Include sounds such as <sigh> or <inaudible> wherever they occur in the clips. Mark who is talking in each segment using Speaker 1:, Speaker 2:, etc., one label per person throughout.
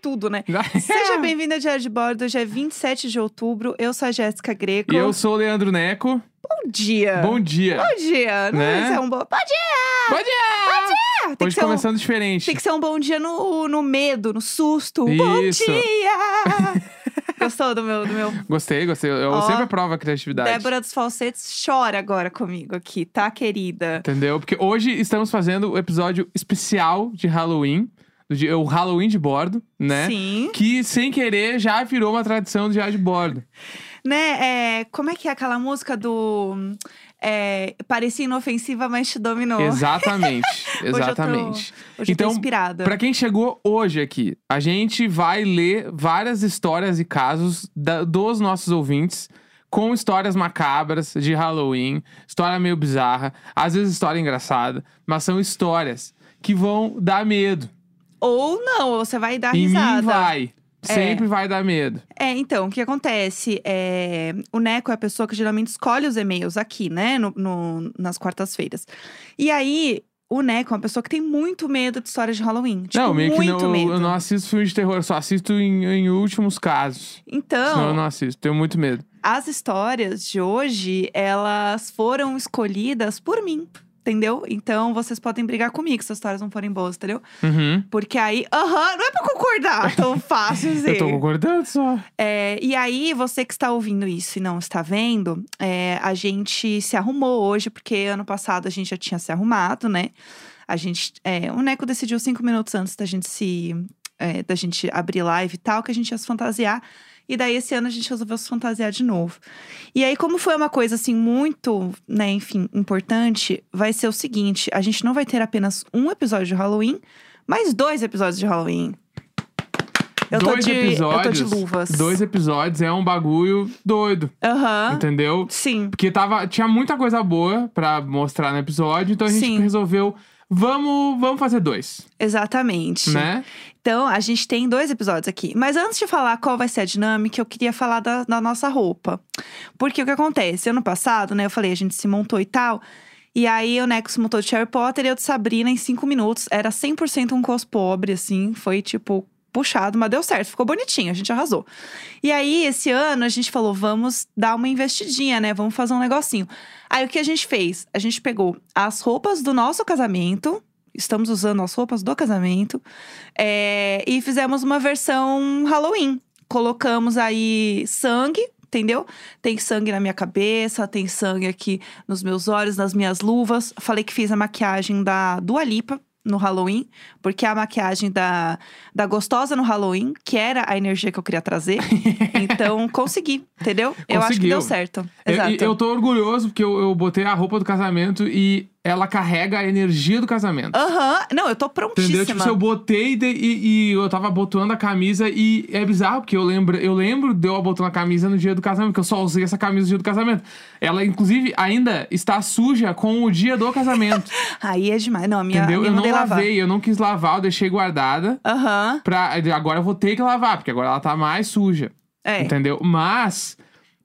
Speaker 1: tudo, né? Seja <laughs> bem-vindo ao Diário de Bordo. Hoje é 27 de outubro. Eu sou a Jéssica Greco.
Speaker 2: E eu sou o Leandro Neco.
Speaker 1: Bom dia.
Speaker 2: Bom dia.
Speaker 1: Bom dia. Não
Speaker 2: Né?
Speaker 1: ser um bom... Bom dia!
Speaker 2: Bom dia!
Speaker 1: Tem que
Speaker 2: Hoje
Speaker 1: ser um-
Speaker 2: começando diferente.
Speaker 1: Tem que ser um bom dia no, no medo, no susto. Bom
Speaker 2: Isso.
Speaker 1: dia! <laughs> Gostou do meu, do meu
Speaker 2: Gostei, gostei. Eu
Speaker 1: Ó,
Speaker 2: sempre aprovo a criatividade.
Speaker 1: Débora dos Falsetes chora agora comigo aqui, tá, querida?
Speaker 2: Entendeu? Porque hoje estamos fazendo o episódio especial de Halloween. Dia- O Halloween de bordo, né?
Speaker 1: Sim.
Speaker 2: Que sem querer já virou uma tradição do diário de bordo. <laughs>
Speaker 1: Né, é, como é que é aquela música do... É, parecia inofensiva, mas te dominou.
Speaker 2: Exatamente. <laughs>
Speaker 1: Hoje eu tô-
Speaker 2: exatamente.
Speaker 1: Hoje eu
Speaker 2: Então,
Speaker 1: tô inspirada.
Speaker 2: Pra quem chegou hoje aqui, a gente vai ler várias histórias e casos da- dos nossos ouvintes com histórias macabras de Halloween, história meio bizarra, às vezes história engraçada, mas são histórias que vão dar medo.
Speaker 1: Ou não, ou você vai dar
Speaker 2: em
Speaker 1: risada.
Speaker 2: mim vai. Sempre vai dar medo.
Speaker 1: É, então, o que acontece? É, o Neco é a pessoa que geralmente escolhe os e-mails aqui, né? no- no- nas quartas-feiras. E aí, o Neco é uma pessoa que tem muito medo de histórias de Halloween. Tipo,
Speaker 2: não, meio que
Speaker 1: muito
Speaker 2: não,
Speaker 1: medo.
Speaker 2: eu não assisto filme de terror, só assisto em, em últimos casos.
Speaker 1: Então,
Speaker 2: Senão eu não assisto, tenho muito medo.
Speaker 1: as histórias de hoje, elas foram escolhidas por mim. Entendeu? Então vocês podem brigar comigo se as histórias não forem boas, entendeu?
Speaker 2: Uhum.
Speaker 1: Porque aí, aham, não é pra concordar tão fácil assim. <laughs>
Speaker 2: Eu tô concordando só.
Speaker 1: É, e aí, você que está ouvindo isso e não está vendo, é, a gente se arrumou hoje, porque ano passado a gente já tinha se arrumado, né? A gente. é, o Neco decidiu cinco minutos antes da gente se. é, da gente abrir live e tal, que a gente ia se fantasiar. E daí, esse ano, a gente resolveu se fantasiar de novo. E aí, como foi uma coisa, assim, muito, né, enfim, importante, vai ser o seguinte: a gente não vai ter apenas um episódio de Halloween, mas dois episódios de Halloween. Eu
Speaker 2: dois
Speaker 1: tô de,
Speaker 2: episódios.
Speaker 1: Eu tô de luvas.
Speaker 2: Dois episódios é um bagulho doido,
Speaker 1: Aham.
Speaker 2: entendeu?
Speaker 1: Sim.
Speaker 2: Porque tava, tinha muita coisa boa pra mostrar no episódio, então a gente
Speaker 1: Sim.
Speaker 2: resolveu, vamos, vamos fazer dois,
Speaker 1: Exatamente.
Speaker 2: né?
Speaker 1: Então, a gente tem dois episódios aqui. Mas antes de falar qual vai ser a dinâmica, eu queria falar da, da nossa roupa. Porque o que acontece? Ano passado, né, eu falei, a gente se montou e tal. E aí, o Neco se montou de Harry Potter e eu de Sabrina em cinco minutos. Era 100% um cos pobre, assim. Foi, tipo, puxado, mas deu certo. Ficou bonitinho, a gente arrasou. E aí, esse ano, a gente falou, vamos dar uma investidinha, né? Vamos fazer um negocinho. Aí, o que a gente fez? A gente pegou as roupas do nosso casamento. Estamos usando as roupas do casamento. É, e fizemos uma versão Halloween. Colocamos aí sangue, entendeu? Tem sangue na minha cabeça, tem sangue aqui nos meus olhos, nas minhas luvas. Falei que fiz a maquiagem da Dua Lipa no Halloween, porque a maquiagem da, da gostosa no Halloween, que era a energia que eu queria trazer. <laughs> então, consegui, entendeu? Eu acho que
Speaker 2: Conseguiu.
Speaker 1: deu certo.
Speaker 2: Eu-
Speaker 1: Exato.
Speaker 2: Eu, tô orgulhoso porque eu, eu botei a roupa do casamento e ela carrega a energia do casamento.
Speaker 1: Aham, não, eu tô
Speaker 2: Entendeu?
Speaker 1: prontíssima.
Speaker 2: Tipo, se eu botei de- e, e eu tava abotoando a camisa e é bizarro, porque eu lembro, eu lembro de eu abotando a camisa no dia do casamento, porque eu só usei essa camisa no dia do casamento. Ela, inclusive, ainda está suja com o dia do casamento. <laughs>
Speaker 1: Aí é demais. Não, a minha, a
Speaker 2: entendeu?
Speaker 1: minha
Speaker 2: Eu não
Speaker 1: mandei lavar.
Speaker 2: lavei, eu não quis lavar, eu deixei guardada.
Speaker 1: Aham,
Speaker 2: Pra, agora eu vou ter que lavar, porque agora ela tá mais suja.
Speaker 1: é.
Speaker 2: Entendeu? Mas.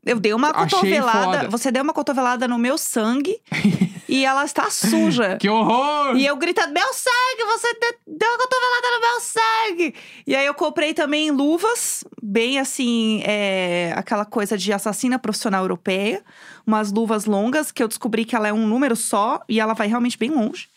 Speaker 1: Eu dei uma cotovelada. Você deu uma cotovelada no meu sangue <laughs> e ela está suja. <laughs>
Speaker 2: Que horror!
Speaker 1: E eu gritando, meu sangue, você de- deu uma cotovelada no meu sangue! E aí eu comprei também luvas, bem assim, é, aquela coisa de assassina profissional europeia. Umas luvas longas, que eu descobri que ela é um número só e ela vai realmente bem longe.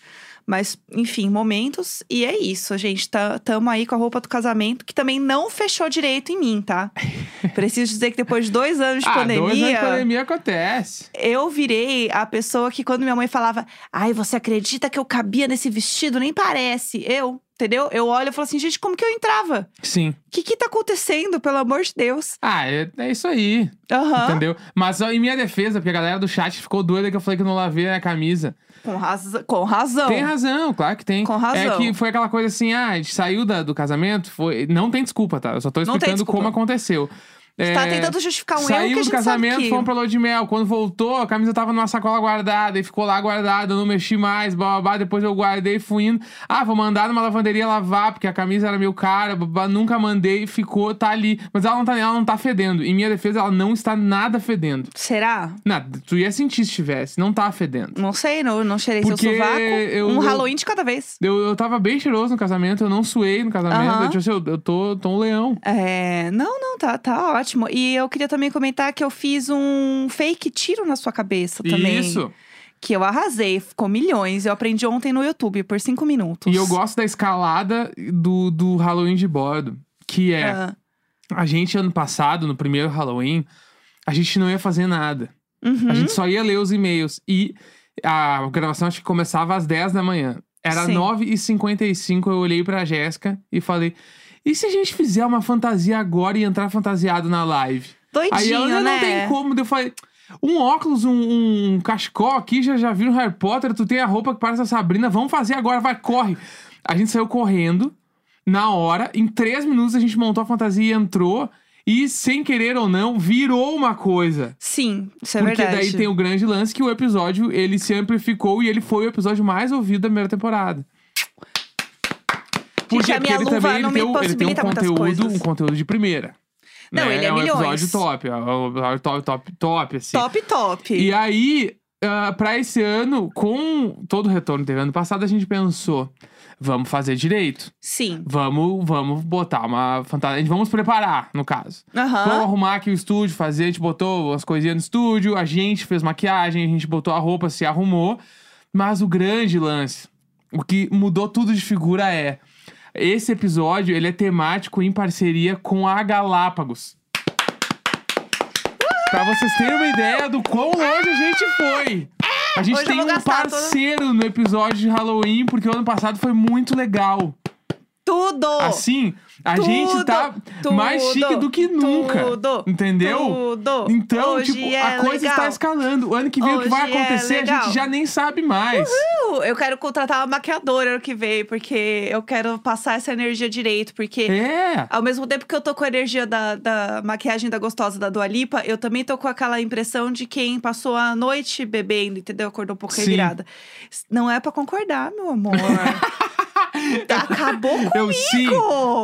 Speaker 1: Mas, enfim, momentos. E é isso, gente. Tá, tamo aí com a roupa do casamento, que também não fechou direito em mim, tá? <laughs> Preciso dizer que depois de dois anos de
Speaker 2: ah, dois anos de
Speaker 1: pandemia
Speaker 2: pandemia acontece.
Speaker 1: eu virei a pessoa que quando minha mãe falava, ai, você acredita que eu cabia nesse vestido? Nem parece. Eu, entendeu? Eu olho e falo assim, gente, como que eu entrava?
Speaker 2: Sim.
Speaker 1: O que que tá acontecendo, pelo amor de Deus?
Speaker 2: Ah, é, é isso aí.
Speaker 1: Aham.
Speaker 2: Entendeu? Mas ó, em minha defesa, porque a galera do chat ficou doida que eu falei que eu não lavei a camisa.
Speaker 1: Com, raza- com razão.
Speaker 2: Tem razão, claro que tem.
Speaker 1: Com razão.
Speaker 2: É que foi aquela coisa assim, ah, a gente saiu da- do casamento, foi... Não tem desculpa, tá? Eu só tô explicando como aconteceu.
Speaker 1: Você tá
Speaker 2: É,
Speaker 1: tentando justificar um erro que a
Speaker 2: do
Speaker 1: gente sabe
Speaker 2: casamento,
Speaker 1: que...
Speaker 2: fomos pra lua de mel. Quando voltou, a camisa tava numa sacola guardada e ficou lá guardada. Eu não mexi mais, babá. Depois eu guardei e fui indo. Ah, vou mandar numa lavanderia lavar, porque a camisa era meio cara. Babá. Nunca mandei, ficou, tá ali. Mas ela não tá, ela não tá fedendo. Em minha defesa, ela não está nada fedendo.
Speaker 1: Será?
Speaker 2: Nada, tu ia sentir se tivesse. Não tá fedendo.
Speaker 1: Não sei, não, não cheirei
Speaker 2: Porque
Speaker 1: seu sovaco.
Speaker 2: eu-
Speaker 1: um Halloween de cada vez.
Speaker 2: Eu, eu tava bem cheiroso no casamento, eu não suei no casamento.
Speaker 1: Aham.
Speaker 2: Eu, tipo assim, eu, eu tô, tô um leão.
Speaker 1: É, não, não, tá, tá ótimo. E eu queria também comentar que eu fiz um fake tiro na sua cabeça também.
Speaker 2: Isso.
Speaker 1: Que eu arrasei, ficou milhões. Eu aprendi ontem no YouTube por cinco minutos.
Speaker 2: E eu gosto da escalada do, do Halloween de bordo. Que é,
Speaker 1: Ah,
Speaker 2: a gente ano passado, no primeiro Halloween, a gente não ia fazer nada.
Speaker 1: uhum.
Speaker 2: A gente só ia ler os e-mails. E a gravação acho que começava às 10 da manhã. Era
Speaker 1: Sim.
Speaker 2: 9h55, eu olhei pra Jéssica e falei... E se a gente fizer uma fantasia agora e entrar fantasiado na live?
Speaker 1: Doidinho,
Speaker 2: Aí ela,
Speaker 1: né?
Speaker 2: não tem como. Eu falei, um óculos, um, um cachecol aqui, já, já viram Harry Potter, tu tem a roupa que parece a Sabrina, vamos fazer agora, vai, corre. A gente saiu correndo, na hora, em três minutos a gente montou a fantasia e entrou, e sem querer ou não, virou uma coisa.
Speaker 1: Sim, isso é
Speaker 2: Porque
Speaker 1: verdade.
Speaker 2: daí tem o grande lance que o episódio, ele se amplificou e ele foi o episódio mais ouvido da primeira temporada. Por
Speaker 1: Gente,
Speaker 2: quê?
Speaker 1: a minha
Speaker 2: Porque ele também
Speaker 1: não
Speaker 2: ele
Speaker 1: me
Speaker 2: tem, um- ele tem um conteúdo, um conteúdo de primeira.
Speaker 1: Não,
Speaker 2: né?
Speaker 1: ele é
Speaker 2: um
Speaker 1: milhões.
Speaker 2: episódio top, é um episódio top, top, top, assim.
Speaker 1: Top, top.
Speaker 2: E aí, ah, pra esse ano, com todo o retorno que teve ano passado, a gente pensou, vamos fazer direito.
Speaker 1: Sim.
Speaker 2: Vamos, vamos botar uma fantasia. Vamos preparar, no caso. Vamos arrumar aqui o estúdio, fazer. A gente botou as coisinhas no estúdio, a gente fez maquiagem, a gente botou a roupa, se arrumou. Mas o grande lance, o que mudou tudo de figura é. Esse episódio, ele é temático em parceria com a Galápagos. Pra vocês terem uma ideia do quão longe a gente foi. A gente
Speaker 1: Hoje eu
Speaker 2: tem
Speaker 1: vou
Speaker 2: um
Speaker 1: gastar toda-
Speaker 2: parceiro no episódio de Halloween, porque o ano passado foi muito legal.
Speaker 1: Tudo!
Speaker 2: Assim, a
Speaker 1: Tudo,
Speaker 2: gente tá mais
Speaker 1: tudo,
Speaker 2: chique do que nunca.
Speaker 1: Tudo,
Speaker 2: entendeu?
Speaker 1: Tudo.
Speaker 2: Então,
Speaker 1: Hoje
Speaker 2: tipo,
Speaker 1: é
Speaker 2: a coisa
Speaker 1: legal.
Speaker 2: está escalando. O ano que vem o que vai
Speaker 1: Hoje é
Speaker 2: acontecer, a
Speaker 1: legal.
Speaker 2: gente já nem sabe mais.
Speaker 1: Uh, Eu quero contratar uma maquiadora ano que vem, porque eu quero passar essa energia direito, porque.
Speaker 2: É.
Speaker 1: Ao mesmo tempo que eu tô com a energia da, da maquiagem da gostosa da Dua Lipa, eu também tô com aquela impressão de quem passou a noite bebendo, entendeu? Acordou um pouco revirada. Não é pra concordar, meu amor. <laughs> Acabou comigo!
Speaker 2: Eu sim,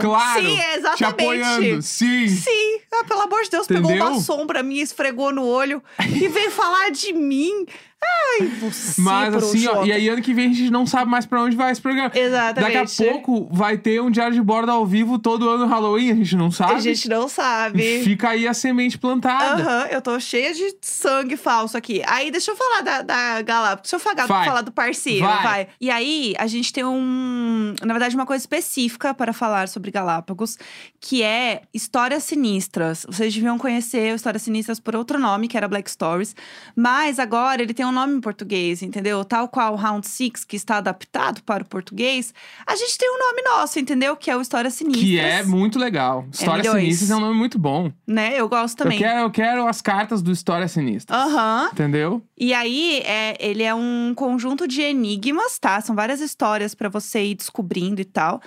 Speaker 2: claro.
Speaker 1: Sim, é exatamente.
Speaker 2: Te apoiando, sim.
Speaker 1: Sim, ah, pelo amor de Deus, pegou
Speaker 2: Entendeu?
Speaker 1: uma sombra minha, esfregou no olho e veio falar de mim. Ai, você,
Speaker 2: Mas assim, ó, e aí ano que vem a gente não sabe mais pra onde vai esse programa.
Speaker 1: Exatamente.
Speaker 2: Daqui a pouco vai ter um diário de bordo ao vivo todo ano Halloween, a gente não sabe.
Speaker 1: A gente não sabe.
Speaker 2: Fica aí a semente plantada.
Speaker 1: Aham, eu tô cheia de sangue falso aqui. Aí, deixa eu falar da, da Galápagos. Deixa eu falar,
Speaker 2: Vai.
Speaker 1: falar do parceiro,
Speaker 2: Vai.
Speaker 1: vai. E aí, a gente tem um. Na verdade, uma coisa específica para falar sobre Galápagos, que é Histórias Sinistras. Vocês deviam conhecer Histórias Sinistras por outro nome, que era Black Stories. Mas agora ele tem um nome em português, entendeu? Tal qual Round Six, que está adaptado para o português, a gente tem um nome nosso, entendeu? Que é o Histórias Sinistras.
Speaker 2: Que é muito legal. Histórias
Speaker 1: milhões.
Speaker 2: Sinistras é um nome muito bom.
Speaker 1: Né? Eu gosto também.
Speaker 2: Eu quero, eu quero as cartas do História Sinistra.
Speaker 1: Aham.
Speaker 2: Entendeu?
Speaker 1: E aí, é, ele é um conjunto de enigmas, tá? São várias histórias pra você ir descobrindo e tal.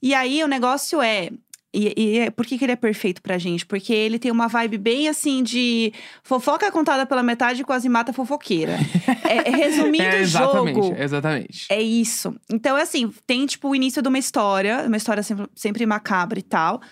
Speaker 1: E aí, o negócio é. E, e é- por que, que ele é perfeito pra gente? Porque ele tem uma vibe bem assim de fofoca contada pela metade e quase mata fofoqueira. <laughs> É, resumindo
Speaker 2: é,
Speaker 1: o
Speaker 2: exatamente,
Speaker 1: jogo.
Speaker 2: exatamente.
Speaker 1: É isso. Então, é assim, tem tipo o início de uma história, uma história sempre, sempre macabra e tal.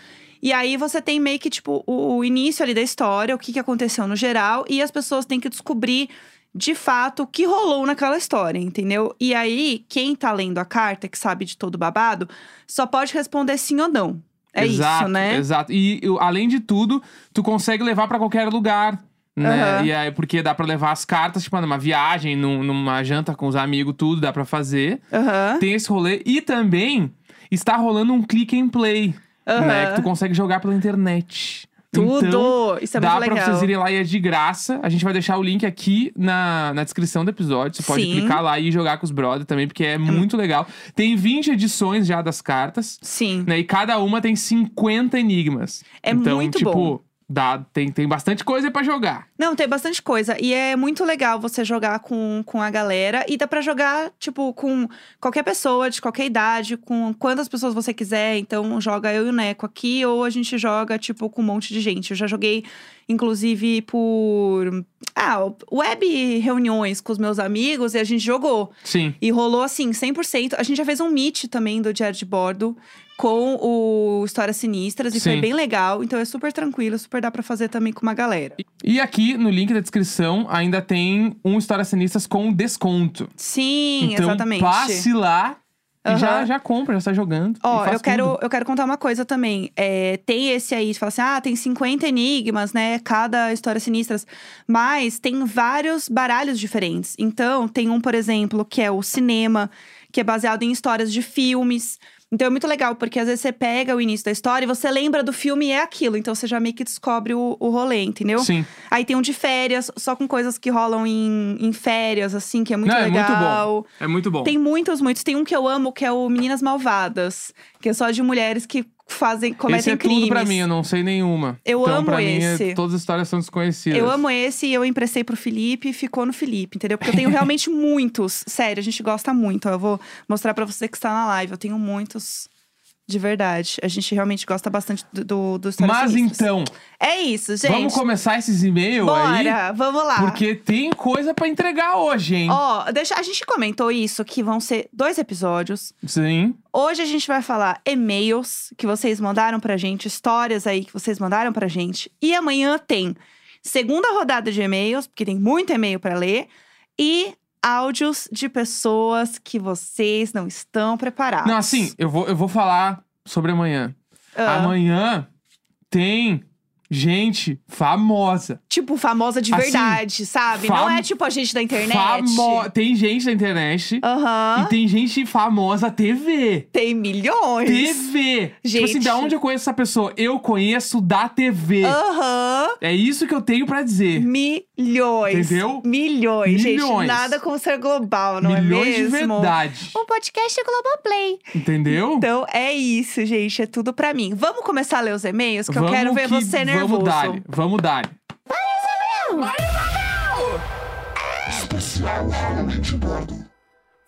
Speaker 1: E aí você tem meio que, tipo, o, o início ali da história, o que, que aconteceu no geral, e as pessoas têm que descobrir de fato o que rolou naquela história, entendeu? E aí, quem tá lendo a carta, que sabe de todo babado, só pode responder sim ou não. É
Speaker 2: exato,
Speaker 1: isso, né?
Speaker 2: Exato. E além de tudo, tu consegue levar pra qualquer lugar. Né?
Speaker 1: Aham.
Speaker 2: E aí, porque dá pra levar as cartas, tipo, numa viagem, num- numa janta com os amigos, tudo dá pra fazer.
Speaker 1: Aham.
Speaker 2: Tem esse rolê. E também está rolando um click and play, né?
Speaker 1: Aham.
Speaker 2: Que tu consegue jogar pela internet.
Speaker 1: Tudo!
Speaker 2: Então,
Speaker 1: isso é
Speaker 2: Dá
Speaker 1: muito
Speaker 2: pra
Speaker 1: legal.
Speaker 2: vocês irem lá e é de graça. A gente vai deixar o link aqui na, na descrição do episódio. Você pode
Speaker 1: Sim.
Speaker 2: clicar lá e jogar com os brothers também, porque é muito legal. Tem 20 edições já das cartas,
Speaker 1: Sim.
Speaker 2: né? E cada uma tem 50 enigmas.
Speaker 1: É
Speaker 2: então,
Speaker 1: muito
Speaker 2: tipo,
Speaker 1: bom.
Speaker 2: Dá, tem, tem bastante coisa pra jogar.
Speaker 1: Não, tem bastante coisa. E é muito legal você jogar com, com a galera. E dá pra jogar, tipo, com qualquer pessoa, de qualquer idade, com quantas pessoas você quiser. Então, joga eu e o Neco aqui, ou a gente joga, tipo, com um monte de gente. Eu já joguei, inclusive, por. Ah, web reuniões com os meus amigos e a gente jogou.
Speaker 2: Sim.
Speaker 1: E rolou assim, 100%. A gente já fez um meet também do Diário de Bordo com o Histórias Sinistras e foi
Speaker 2: Sim.
Speaker 1: bem legal. Então é super tranquilo, super dá pra fazer também com uma galera.
Speaker 2: E aqui no link da descrição ainda tem um Histórias Sinistras com desconto.
Speaker 1: Sim,
Speaker 2: então
Speaker 1: exatamente.
Speaker 2: passe lá e já, já compra, já está jogando.
Speaker 1: Ó, eu quero,
Speaker 2: tudo.
Speaker 1: eu quero contar uma coisa também. É, tem esse aí, você fala assim, ah, tem 50 enigmas, né? Cada história sinistras. Mas tem vários baralhos diferentes. Então, tem um, por exemplo, que é o cinema, que é baseado em histórias de filmes. Então é muito legal, porque às vezes você pega o início da história e você lembra do filme e é aquilo. Então você já meio que descobre o, o rolê, entendeu?
Speaker 2: Sim.
Speaker 1: Aí tem um de férias, só com coisas que rolam em, em férias, assim, que é muito
Speaker 2: Não,
Speaker 1: legal.
Speaker 2: é muito bom. É muito bom.
Speaker 1: Tem muitos, muitos. Tem um que eu amo, que é o Meninas Malvadas. Que é só de mulheres que fazem, cometem
Speaker 2: Esse é
Speaker 1: crimes.
Speaker 2: tudo pra mim, eu não sei nenhuma.
Speaker 1: Eu
Speaker 2: então,
Speaker 1: amo
Speaker 2: pra mim, é-
Speaker 1: esse.
Speaker 2: todas as histórias são desconhecidas.
Speaker 1: Eu amo esse e eu emprestei pro Felipe e ficou no Felipe, entendeu? Porque eu tenho realmente <laughs> muitos. Sério, a gente gosta muito. Eu vou mostrar pra você que está na live. Eu tenho muitos. De verdade. A gente realmente gosta bastante do, do, do Histórias
Speaker 2: Mas então,
Speaker 1: É isso, gente.
Speaker 2: vamos começar esses e-mails aí?
Speaker 1: Bora, vamos lá.
Speaker 2: Porque tem coisa pra entregar hoje, hein?
Speaker 1: Ó, deixa, a gente comentou isso, que vão ser dois episódios.
Speaker 2: Sim.
Speaker 1: Hoje a gente vai falar e-mails que vocês mandaram pra gente, histórias aí que vocês mandaram pra gente. E amanhã tem segunda rodada de e-mails, porque tem muito e-mail pra ler, e áudios de pessoas que vocês não estão preparados.
Speaker 2: Não, assim, eu vou, eu vou falar sobre amanhã.
Speaker 1: Ah,
Speaker 2: Amanhã tem gente famosa.
Speaker 1: Tipo, famosa de
Speaker 2: Assim,
Speaker 1: verdade, sabe?
Speaker 2: fam-
Speaker 1: Não é tipo a gente da internet.
Speaker 2: Famo... Tem gente da internet
Speaker 1: Aham.
Speaker 2: e tem gente famosa TV.
Speaker 1: Tem milhões.
Speaker 2: TV! Tipo assim,
Speaker 1: Gente.
Speaker 2: da onde eu conheço essa pessoa? Eu conheço da TV.
Speaker 1: Aham.
Speaker 2: É isso que eu tenho pra dizer.
Speaker 1: Milhões.
Speaker 2: Entendeu?
Speaker 1: Milhões, gente.
Speaker 2: Milhões.
Speaker 1: Nada como ser global, não
Speaker 2: Milhões
Speaker 1: é mesmo?
Speaker 2: de verdade.
Speaker 1: Um podcast Globoplay.
Speaker 2: Entendeu?
Speaker 1: Então é isso, gente. É tudo pra mim. Vamos começar a ler os e-mails? Que eu
Speaker 2: Vamos
Speaker 1: quero ver
Speaker 2: que-
Speaker 1: você nervoso.
Speaker 2: Vamos dar, vamos dar.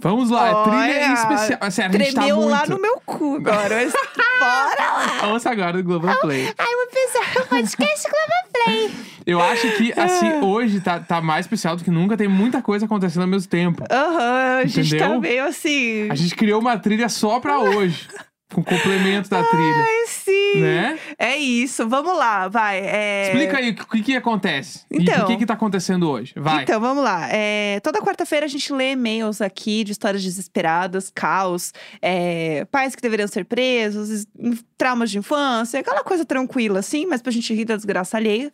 Speaker 2: Vamos lá, é trilha
Speaker 1: Olha,
Speaker 2: especial. Sério, a gente tá
Speaker 1: Tremeu
Speaker 2: muito...
Speaker 1: lá no meu cu agora. Mas <laughs> bora lá.
Speaker 2: Ouça agora do Globoplay.
Speaker 1: Ai, pensar no podcast Globoplay.
Speaker 2: Eu acho que, assim, hoje tá, tá mais especial do que nunca. Tem muita coisa acontecendo ao mesmo tempo.
Speaker 1: Aham, a gente tá
Speaker 2: Entendeu?
Speaker 1: meio assim.
Speaker 2: A gente criou uma trilha só pra <laughs> hoje. Com complemento da trilha.
Speaker 1: Ai, sim.
Speaker 2: Né?
Speaker 1: É isso. Vamos lá, vai. É...
Speaker 2: Explica aí o que, que acontece.
Speaker 1: Então.
Speaker 2: por que que tá acontecendo hoje. Vai.
Speaker 1: Então, vamos lá. É, toda quarta-feira a gente lê e-mails aqui de histórias desesperadas, caos, é, pais que deveriam ser presos, es- traumas de infância, aquela coisa tranquila, assim, mas pra gente rir da desgraça alheia.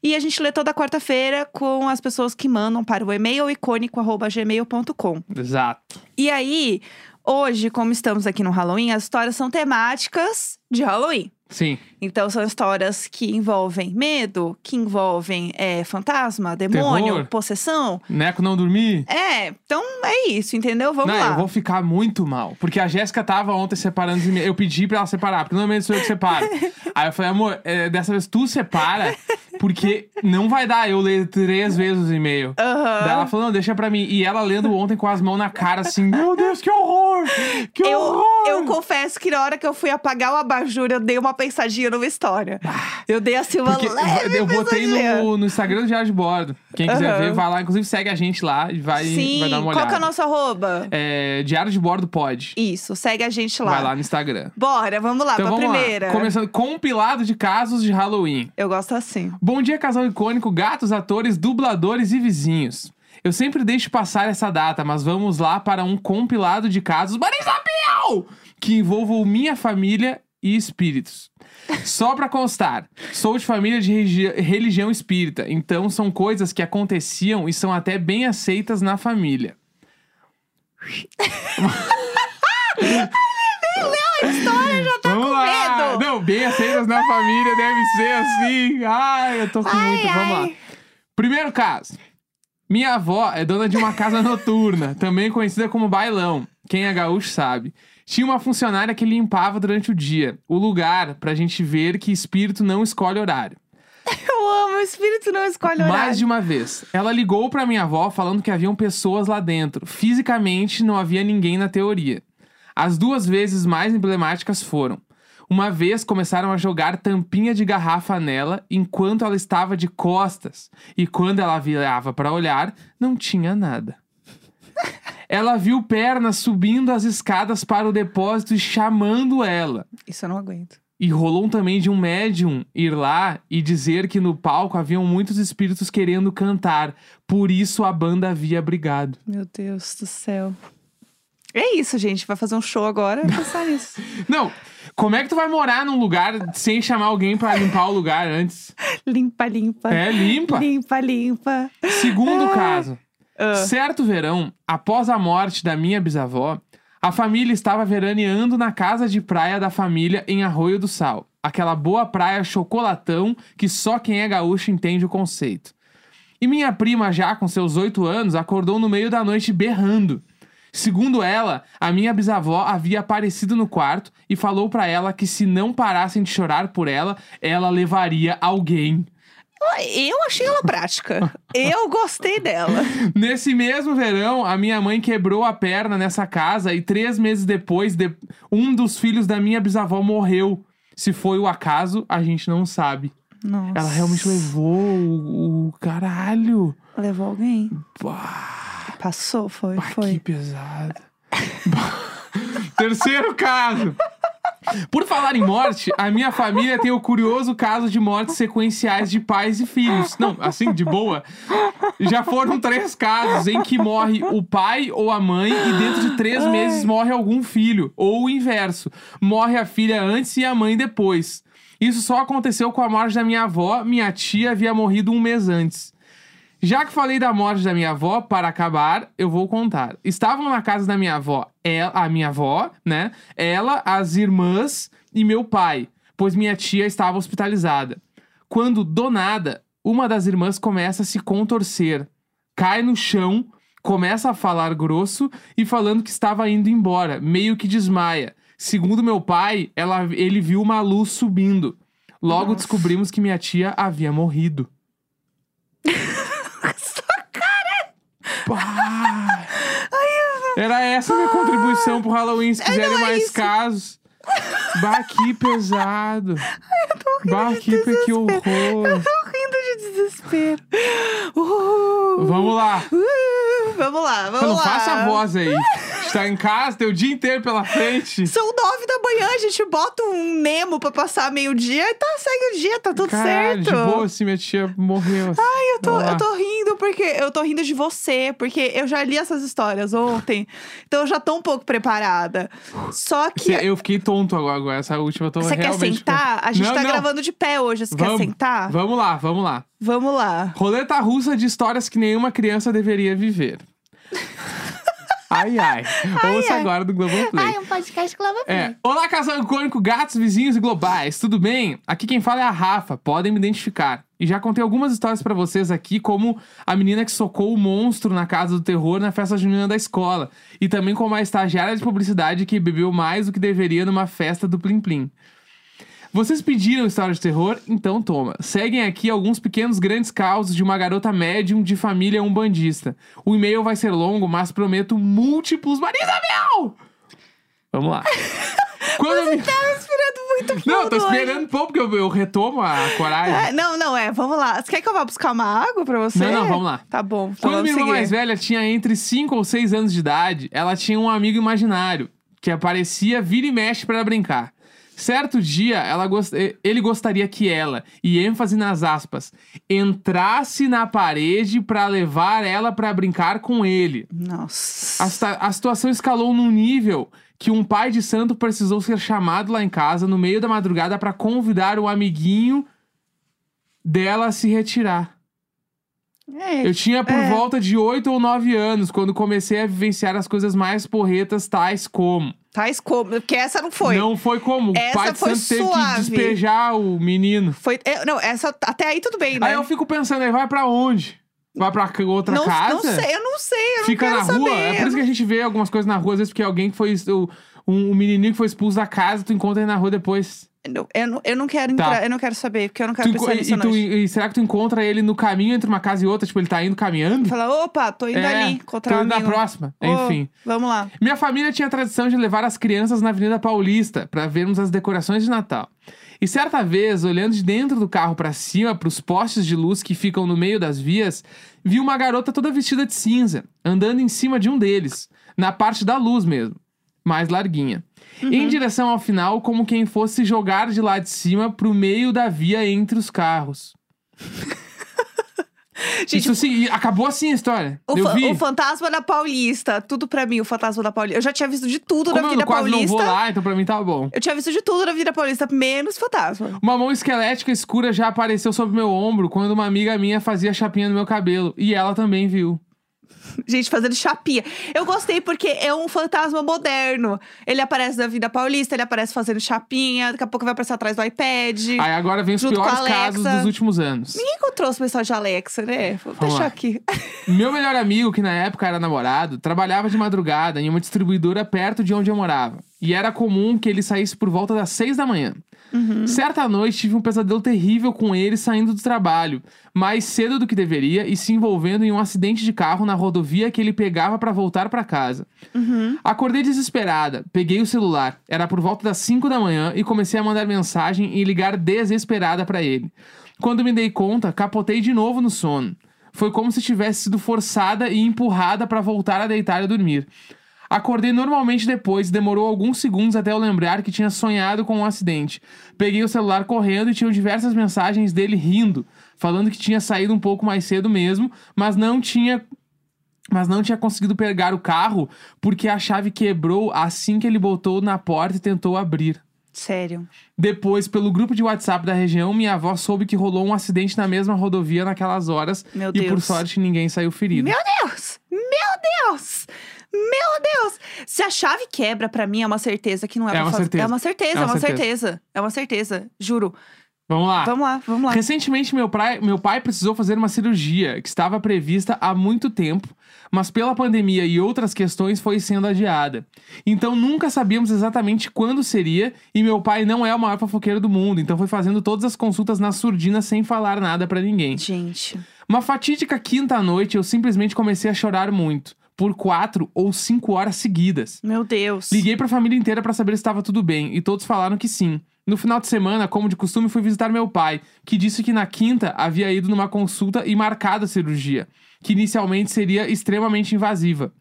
Speaker 1: E a gente lê toda quarta-feira com as pessoas que mandam para o e-mail icônico.gmail.com.
Speaker 2: Exato.
Speaker 1: E aí, hoje, como estamos aqui no Halloween, as histórias são temáticas de Halloween.
Speaker 2: Sim.
Speaker 1: Então, são histórias que envolvem medo, que envolvem é, fantasma, demônio,
Speaker 2: Terror.
Speaker 1: possessão.
Speaker 2: Neco não dormir.
Speaker 1: É, então é isso, entendeu? Vamos
Speaker 2: não,
Speaker 1: lá.
Speaker 2: eu vou ficar muito mal. Porque a Jéssica tava ontem separando os e-mails. Eu pedi pra ela separar, porque normalmente sou eu que separo. <laughs> Aí eu falei, amor, é, dessa vez tu separa, porque não vai dar eu ler três vezes os e-mails.
Speaker 1: Aham.
Speaker 2: Daí ela falou, não, deixa pra mim. E ela lendo ontem com as mãos na cara, assim, meu Deus, que horror! Que
Speaker 1: Eu,
Speaker 2: horror!
Speaker 1: eu confesso que na hora que eu fui apagar o abajur, eu dei uma pensadinha numa história. Eu dei assim uma
Speaker 2: Porque
Speaker 1: leve
Speaker 2: eu botei no, no Instagram do Diário de Bordo. Quem quiser
Speaker 1: Aham.
Speaker 2: ver, vai lá. Inclusive, segue a gente lá e vai,
Speaker 1: Sim,
Speaker 2: vai dar uma
Speaker 1: qual
Speaker 2: olhada.
Speaker 1: que é o nosso arroba?
Speaker 2: É, Diário de Bordo pode.
Speaker 1: Isso, segue a gente lá.
Speaker 2: Vai lá no Instagram.
Speaker 1: Bora, vamos lá,
Speaker 2: Então
Speaker 1: pra
Speaker 2: vamos
Speaker 1: primeira.
Speaker 2: lá. Começando, compilado de casos de Halloween.
Speaker 1: Eu gosto assim.
Speaker 2: Bom dia, casal icônico, gatos, atores, dubladores e vizinhos. Eu sempre deixo passar essa data, mas vamos lá para um compilado de casos Marisabel! Que envolvam minha família e espíritos. Só pra constar, sou de família de religião espírita, então são coisas que aconteciam e são até bem aceitas na família.
Speaker 1: História já tá
Speaker 2: Vamos
Speaker 1: com
Speaker 2: lá!
Speaker 1: medo.
Speaker 2: Não, bem aceitas na família deve ser assim. Ai, eu tô com
Speaker 1: Ai,
Speaker 2: muito. Vamos
Speaker 1: ai.
Speaker 2: lá. Primeiro caso. Minha avó é dona de uma casa noturna, também conhecida como bailão. Quem é gaúcho sabe. Tinha uma funcionária que limpava durante o dia o lugar pra gente ver que espírito não escolhe horário. <laughs>
Speaker 1: eu amo. O espírito não escolhe horário.
Speaker 2: Mais de uma vez. Ela ligou pra minha avó falando que haviam pessoas lá dentro. Fisicamente não havia ninguém na teoria. As duas vezes mais emblemáticas foram: uma vez começaram a jogar tampinha de garrafa nela enquanto ela estava de costas, e quando ela virava para olhar, não tinha nada. <laughs> Ela viu pernas subindo as escadas para o depósito e chamando ela.
Speaker 1: Isso eu não aguento.
Speaker 2: E rolou também de um médium ir lá e dizer que no palco haviam muitos espíritos querendo cantar. Por isso a banda havia brigado.
Speaker 1: Meu Deus do céu. É isso, gente. Vai fazer um show agora e pensar <laughs> nisso.
Speaker 2: Não, como é que tu vai morar num lugar sem chamar alguém pra limpar o lugar antes? <laughs>
Speaker 1: Limpa, limpa.
Speaker 2: É, limpa.
Speaker 1: Limpa, limpa.
Speaker 2: Segundo
Speaker 1: Ah.
Speaker 2: caso.
Speaker 1: Ah.
Speaker 2: Certo verão, após a morte da minha bisavó, a família estava veraneando na casa de praia da família em Arroio do Sal. Aquela boa praia chocolatão que só quem é gaúcho entende o conceito. E minha prima, já com seus oito anos, acordou no meio da noite berrando. Segundo ela, a minha bisavó havia aparecido no quarto e falou pra ela que se não parassem de chorar por ela, ela levaria alguém.
Speaker 1: Eu achei ela prática. Eu gostei dela. <laughs>
Speaker 2: Nesse mesmo verão, a minha mãe quebrou a perna nessa casa e três meses depois, de- um dos filhos da minha bisavó morreu. Se foi o acaso, a gente não sabe.
Speaker 1: Nossa.
Speaker 2: Ela realmente levou o, o caralho.
Speaker 1: Levou alguém.
Speaker 2: Bah,
Speaker 1: Passou, foi,
Speaker 2: bah, que
Speaker 1: foi.
Speaker 2: pesado. <laughs> Terceiro caso. Por falar em morte, a minha família tem o curioso caso de mortes sequenciais de pais e filhos. Não, assim, de boa. Já foram três casos em que morre o pai ou a mãe e dentro de três meses morre algum filho. Ou o inverso. Morre a filha antes e a mãe depois. Isso só aconteceu com a morte da minha avó. Minha tia havia morrido um mês antes. Já que falei da morte da minha avó, para acabar, eu vou contar. Estavam na casa da minha avó, ela, a minha avó, né? Ela, as irmãs e meu pai, pois minha tia estava hospitalizada. Quando, do nada, uma das irmãs começa a se contorcer, cai no chão, começa a falar grosso e falando que estava indo embora, meio que desmaia. Segundo meu pai, ela, ele viu uma luz subindo. Logo
Speaker 1: Nossa.
Speaker 2: descobrimos que minha tia havia morrido. <laughs> Pá. Era essa a minha contribuição pro Halloween. Se quiserem
Speaker 1: não é
Speaker 2: mais
Speaker 1: isso.
Speaker 2: casos. Bah, que pesado. Bah, que, pe- que horror.
Speaker 1: Tô rindo de desespero. Uh,
Speaker 2: Vamos lá.
Speaker 1: uh, vamos lá, vamos
Speaker 2: Não
Speaker 1: lá.
Speaker 2: faça a voz aí. Está em casa, tem o dia inteiro pela frente.
Speaker 1: São nove da manhã, a gente bota um Nemo pra passar meio-dia e tá, segue o dia, tá tudo
Speaker 2: Caralho,
Speaker 1: certo.
Speaker 2: de boa, assim, minha tia morreu. assim.
Speaker 1: Ai, eu tô, eu tô rindo porque eu tô rindo de você, porque eu já li essas histórias ontem, então eu já tô um pouco preparada. Só que.
Speaker 2: Eu fiquei tonto agora, agora. Essa última eu tô
Speaker 1: Você quer
Speaker 2: realmente...
Speaker 1: sentar? A gente
Speaker 2: Não,
Speaker 1: tá
Speaker 2: não.
Speaker 1: gravando de pé hoje. Você
Speaker 2: Vamos.
Speaker 1: quer sentar?
Speaker 2: Vamos lá, vamos lá.
Speaker 1: Vamos lá.
Speaker 2: Roleta russa de histórias que nenhuma criança deveria viver. Ai, ai. Ouça
Speaker 1: ai.
Speaker 2: agora do Globoplay.
Speaker 1: um podcast Globo
Speaker 2: É. Olá, casal icônico, gatos, vizinhos e globais. Tudo bem? Aqui quem fala é a Rafa. Podem me identificar. E já contei algumas histórias pra vocês aqui, como a menina que socou o monstro na casa do terror na festa junina da escola. E também como a estagiária de publicidade que bebeu mais do que deveria numa festa do Plim Plim. Vocês pediram história de terror? Então toma. Seguem aqui alguns pequenos grandes causos de uma garota médium de família umbandista. O e-mail vai ser longo, mas prometo múltiplos. Marisa Mel! Vamos lá. <laughs> Quando eu me...
Speaker 1: Tá respirando muito fundo
Speaker 2: Não, eu tô esperando um pouco, porque eu, eu retomo a coragem.
Speaker 1: É, não, não, é. Vamos lá. Você quer que eu vá buscar uma água pra você?
Speaker 2: Não, não, vamos lá.
Speaker 1: Tá bom. Então
Speaker 2: Quando minha irmã
Speaker 1: seguir.
Speaker 2: mais velha tinha entre 5 ou 6 anos de idade, ela tinha um amigo imaginário que aparecia vira e mexe para brincar. Certo dia, gost... ele gostaria que ela, e ênfase nas aspas, entrasse na parede para levar ela para brincar com ele.
Speaker 1: Nossa.
Speaker 2: A, a situação escalou num nível que um pai de santo precisou ser chamado lá em casa no meio da madrugada para convidar o amiguinho dela a se retirar.
Speaker 1: É,
Speaker 2: Eu tinha por
Speaker 1: É.
Speaker 2: volta de 8 ou 9 anos quando comecei a vivenciar as coisas mais porretas, tais como.
Speaker 1: Tais como. Porque essa não foi.
Speaker 2: Não foi como.
Speaker 1: Essa
Speaker 2: o pai de
Speaker 1: foi
Speaker 2: santo teve
Speaker 1: suave.
Speaker 2: que despejar o menino.
Speaker 1: Foi. é, não, essa. Até aí tudo bem, né?
Speaker 2: Aí eu fico pensando, ele vai pra onde? Vai pra outra
Speaker 1: não,
Speaker 2: casa?
Speaker 1: não sei, eu não sei. Eu
Speaker 2: Fica na rua?
Speaker 1: saber.
Speaker 2: É por isso que a gente vê algumas coisas na rua, às vezes porque alguém que foi o, um, um menininho que foi expulso da casa, tu encontra ele na rua depois.
Speaker 1: Eu não- Eu não, quero
Speaker 2: Tá.
Speaker 1: entrar, eu não quero saber, porque eu não quero
Speaker 2: Tu
Speaker 1: pensar
Speaker 2: enco-
Speaker 1: nisso
Speaker 2: e, tu- e será que tu encontra ele no caminho entre uma casa e outra? Tipo, ele tá indo caminhando?
Speaker 1: Fala, opa, tô indo
Speaker 2: É,
Speaker 1: ali
Speaker 2: tô
Speaker 1: encontrar um
Speaker 2: indo na próxima.
Speaker 1: Ô,
Speaker 2: Enfim.
Speaker 1: Vamos lá.
Speaker 2: Minha família tinha a tradição de levar as crianças na Avenida Paulista para vermos as decorações de Natal. E certa vez, olhando de dentro do carro para cima, para os postes de luz que ficam no meio das vias, vi uma garota toda vestida de cinza, andando em cima de um deles, na parte da luz mesmo, mais larguinha. Em direção ao final, como quem fosse jogar de lá de cima pro meio da via entre os carros. <laughs>
Speaker 1: Gente,
Speaker 2: Isso assim, acabou assim a história.
Speaker 1: o,
Speaker 2: Eu
Speaker 1: fa- o fantasma da Paulista. Tudo pra mim, o fantasma da Paulista. Eu já tinha visto de tudo
Speaker 2: Como
Speaker 1: na
Speaker 2: eu
Speaker 1: vida
Speaker 2: quase não
Speaker 1: paulista.
Speaker 2: vou lá, então pra mim tá bom.
Speaker 1: Eu tinha visto de tudo na vida paulista, menos fantasma.
Speaker 2: Uma mão esquelética escura já apareceu sobre meu ombro quando uma amiga minha fazia chapinha no meu cabelo. E ela também viu.
Speaker 1: Gente fazendo chapinha. Eu gostei porque é um fantasma moderno. Ele aparece na vida paulista, ele aparece fazendo chapinha, daqui a pouco vai aparecer atrás do iPad.
Speaker 2: Aí agora vem os piores casos dos últimos anos.
Speaker 1: Ninguém encontrou os pessoal de Alexa, né? Vou
Speaker 2: Vamos
Speaker 1: deixar
Speaker 2: lá.
Speaker 1: aqui. <laughs>
Speaker 2: Meu melhor amigo, que na época era namorado, trabalhava de madrugada em uma distribuidora perto de onde eu morava. E era comum que ele saísse por volta das seis da manhã. Certa noite tive um pesadelo terrível com ele saindo do trabalho, mais cedo do que deveria e se envolvendo em um acidente de carro na rodovia que ele pegava para voltar para casa. Acordei desesperada, peguei o celular, era por volta das 5 da manhã e comecei a mandar mensagem e ligar desesperada para ele. Quando me dei conta, capotei de novo no sono. Foi como se tivesse sido forçada e empurrada para voltar a deitar e dormir. Acordei normalmente depois, demorou alguns segundos até eu lembrar que tinha sonhado com um acidente. Peguei o celular correndo e tinham diversas mensagens dele rindo, falando que tinha saído um pouco mais cedo mesmo, mas não tinha mas não tinha conseguido pegar o carro porque a chave quebrou assim que ele botou na porta e tentou abrir.
Speaker 1: Sério.
Speaker 2: Depois, pelo grupo de WhatsApp da região, minha avó soube que rolou um acidente na mesma rodovia naquelas horas
Speaker 1: Meu
Speaker 2: e por
Speaker 1: Deus.
Speaker 2: sorte ninguém saiu ferido.
Speaker 1: Meu Deus! Meu Deus! Meu Deus! Se a chave quebra, pra mim é uma certeza que não é,
Speaker 2: É uma
Speaker 1: fazer.
Speaker 2: certeza.
Speaker 1: É uma certeza,
Speaker 2: É
Speaker 1: é
Speaker 2: uma certeza.
Speaker 1: certeza. É uma certeza. Juro.
Speaker 2: Vamos lá.
Speaker 1: Vamos lá, vamos lá.
Speaker 2: Recentemente, meu, pai- meu pai precisou fazer uma cirurgia que estava prevista há muito tempo, mas pela pandemia e outras questões foi sendo adiada. Então nunca sabíamos exatamente quando seria, e meu pai não é o maior fofoqueiro do mundo, então foi fazendo todas as consultas na surdina sem falar nada pra ninguém.
Speaker 1: Gente.
Speaker 2: Uma fatídica quinta noite, eu simplesmente comecei a chorar muito, por quatro ou cinco horas seguidas.
Speaker 1: Meu Deus.
Speaker 2: Liguei pra família inteira pra saber se estava tudo bem e todos falaram que sim. No final de semana, como de costume, fui visitar meu pai, que disse que na quinta havia ido numa consulta e marcado a cirurgia, que inicialmente seria extremamente invasiva.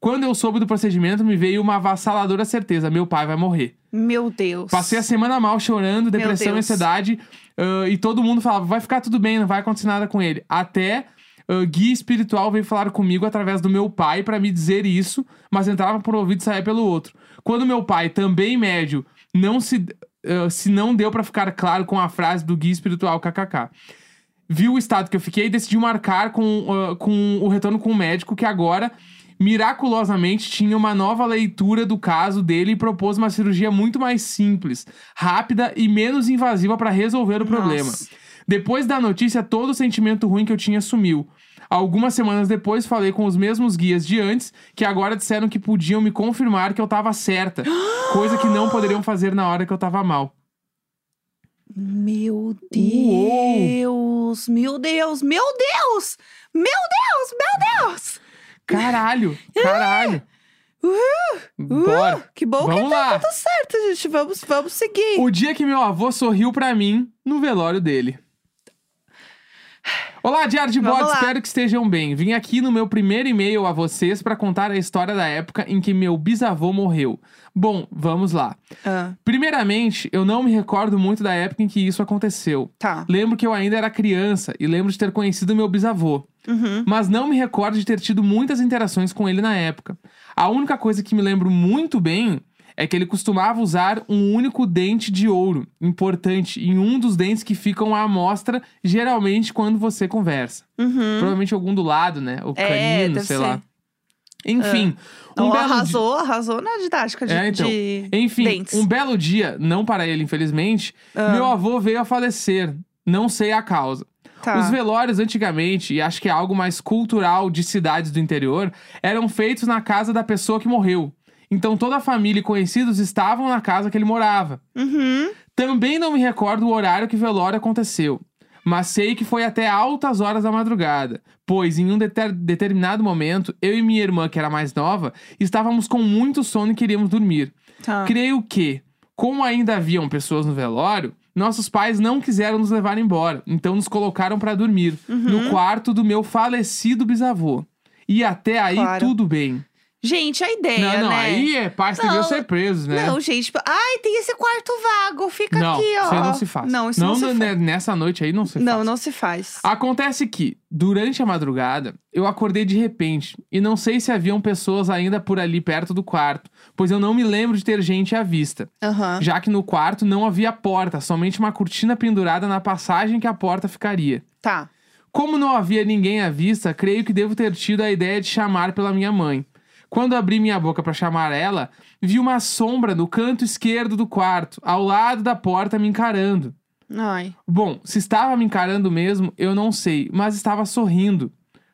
Speaker 2: Quando eu soube do procedimento, me veio uma avassaladora certeza: meu pai vai morrer.
Speaker 1: Meu Deus.
Speaker 2: Passei a semana mal, chorando, depressão e ansiedade, ah, e todo mundo falava: vai ficar tudo bem, não vai acontecer nada com ele. Até ah, guia espiritual veio falar comigo através do meu pai pra me dizer isso, mas entrava por um ouvido e saía pelo outro. Quando meu pai, também médio, não se, ah, se não deu pra ficar claro com a frase do guia espiritual kkk. Viu o estado que eu fiquei e decidiu marcar com, ah, com o retorno com o médico, que agora, miraculosamente, tinha uma nova leitura do caso dele e propôs uma cirurgia muito mais simples, rápida e menos invasiva para resolver o problema. Depois da notícia, todo o sentimento ruim que eu tinha sumiu. Algumas semanas depois, falei com os mesmos guias de antes, que agora disseram que podiam me confirmar que eu tava certa, coisa que não poderiam fazer na hora que eu tava mal.
Speaker 1: Meu Deus. Meu Deus. Meu Deus. Meu Deus. Meu Deus.
Speaker 2: Caralho, <laughs> caralho. Bora.
Speaker 1: Que bom
Speaker 2: Vamos
Speaker 1: que tá
Speaker 2: lá.
Speaker 1: tudo certo, gente. Vamos, vamos seguir.
Speaker 2: O dia que meu avô sorriu pra mim no velório dele. Olá, Diário de
Speaker 1: Vamos
Speaker 2: Bode,
Speaker 1: lá.
Speaker 2: espero que estejam bem. Vim aqui no meu primeiro e-mail a vocês pra contar a história da época em que meu bisavô morreu. Bom, vamos lá.
Speaker 1: Ah,
Speaker 2: Primeiramente, eu não me recordo muito da época em que isso aconteceu.
Speaker 1: tá.
Speaker 2: Lembro que eu ainda era criança e lembro de ter conhecido meu bisavô.
Speaker 1: Uhum.
Speaker 2: Mas não me recordo de ter tido muitas interações com ele na época. A única coisa que me lembro muito bem é que ele costumava usar um único dente de ouro, importante, em um dos dentes que ficam à mostra, geralmente quando você conversa.
Speaker 1: Uhum.
Speaker 2: Provavelmente algum do lado, né? O
Speaker 1: É,
Speaker 2: canino,
Speaker 1: deve
Speaker 2: sei
Speaker 1: ser.
Speaker 2: lá. Enfim, um
Speaker 1: Então,
Speaker 2: belo dia-
Speaker 1: arrasou, arrasou na didática de,
Speaker 2: É, então.
Speaker 1: de
Speaker 2: Enfim,
Speaker 1: dentes.
Speaker 2: um belo dia, não para ele, infelizmente,
Speaker 1: Ah.
Speaker 2: meu avô veio a falecer. Não sei a causa.
Speaker 1: Tá.
Speaker 2: Os velórios antigamente, e acho que é algo mais cultural de cidades do interior, eram feitos na casa da pessoa que morreu. Então toda a família e conhecidos estavam na casa que ele morava.
Speaker 1: Uhum.
Speaker 2: Também não me recordo o horário que o velório aconteceu, mas sei que foi até altas horas da madrugada, pois em um deter- determinado momento, eu e minha irmã, que era mais nova, estávamos com muito sono e queríamos dormir.
Speaker 1: Tá.
Speaker 2: Creio que, como ainda haviam pessoas no velório, nossos pais não quiseram nos levar embora, então nos colocaram para dormir
Speaker 1: Uhum.
Speaker 2: no quarto do meu falecido bisavô. E até aí
Speaker 1: Claro.
Speaker 2: tudo bem.
Speaker 1: Gente, a ideia,
Speaker 2: não, não,
Speaker 1: né?
Speaker 2: aí é paz devia
Speaker 1: Não,
Speaker 2: ser preso, né?
Speaker 1: Não, gente, tipo, ai, tem esse quarto vago, fica
Speaker 2: não,
Speaker 1: aqui, ó.
Speaker 2: isso aí não se faz.
Speaker 1: Não, isso não, se
Speaker 2: ne-
Speaker 1: faz.
Speaker 2: Nessa noite aí não se
Speaker 1: Não,
Speaker 2: faz.
Speaker 1: não se faz.
Speaker 2: Acontece que, durante a madrugada, eu acordei de repente e não sei se haviam pessoas ainda por ali perto do quarto, pois eu não me lembro de ter gente à vista,
Speaker 1: Aham.
Speaker 2: já que no quarto não havia porta, somente uma cortina pendurada na passagem que a porta ficaria.
Speaker 1: Tá.
Speaker 2: Como não havia ninguém à vista, creio que devo ter tido a ideia de chamar pela minha mãe. Quando abri minha boca para chamar ela, vi uma sombra no canto esquerdo do quarto, ao lado da porta, me encarando.
Speaker 1: Ai.
Speaker 2: Bom, se estava me encarando mesmo, eu não sei, mas estava sorrindo.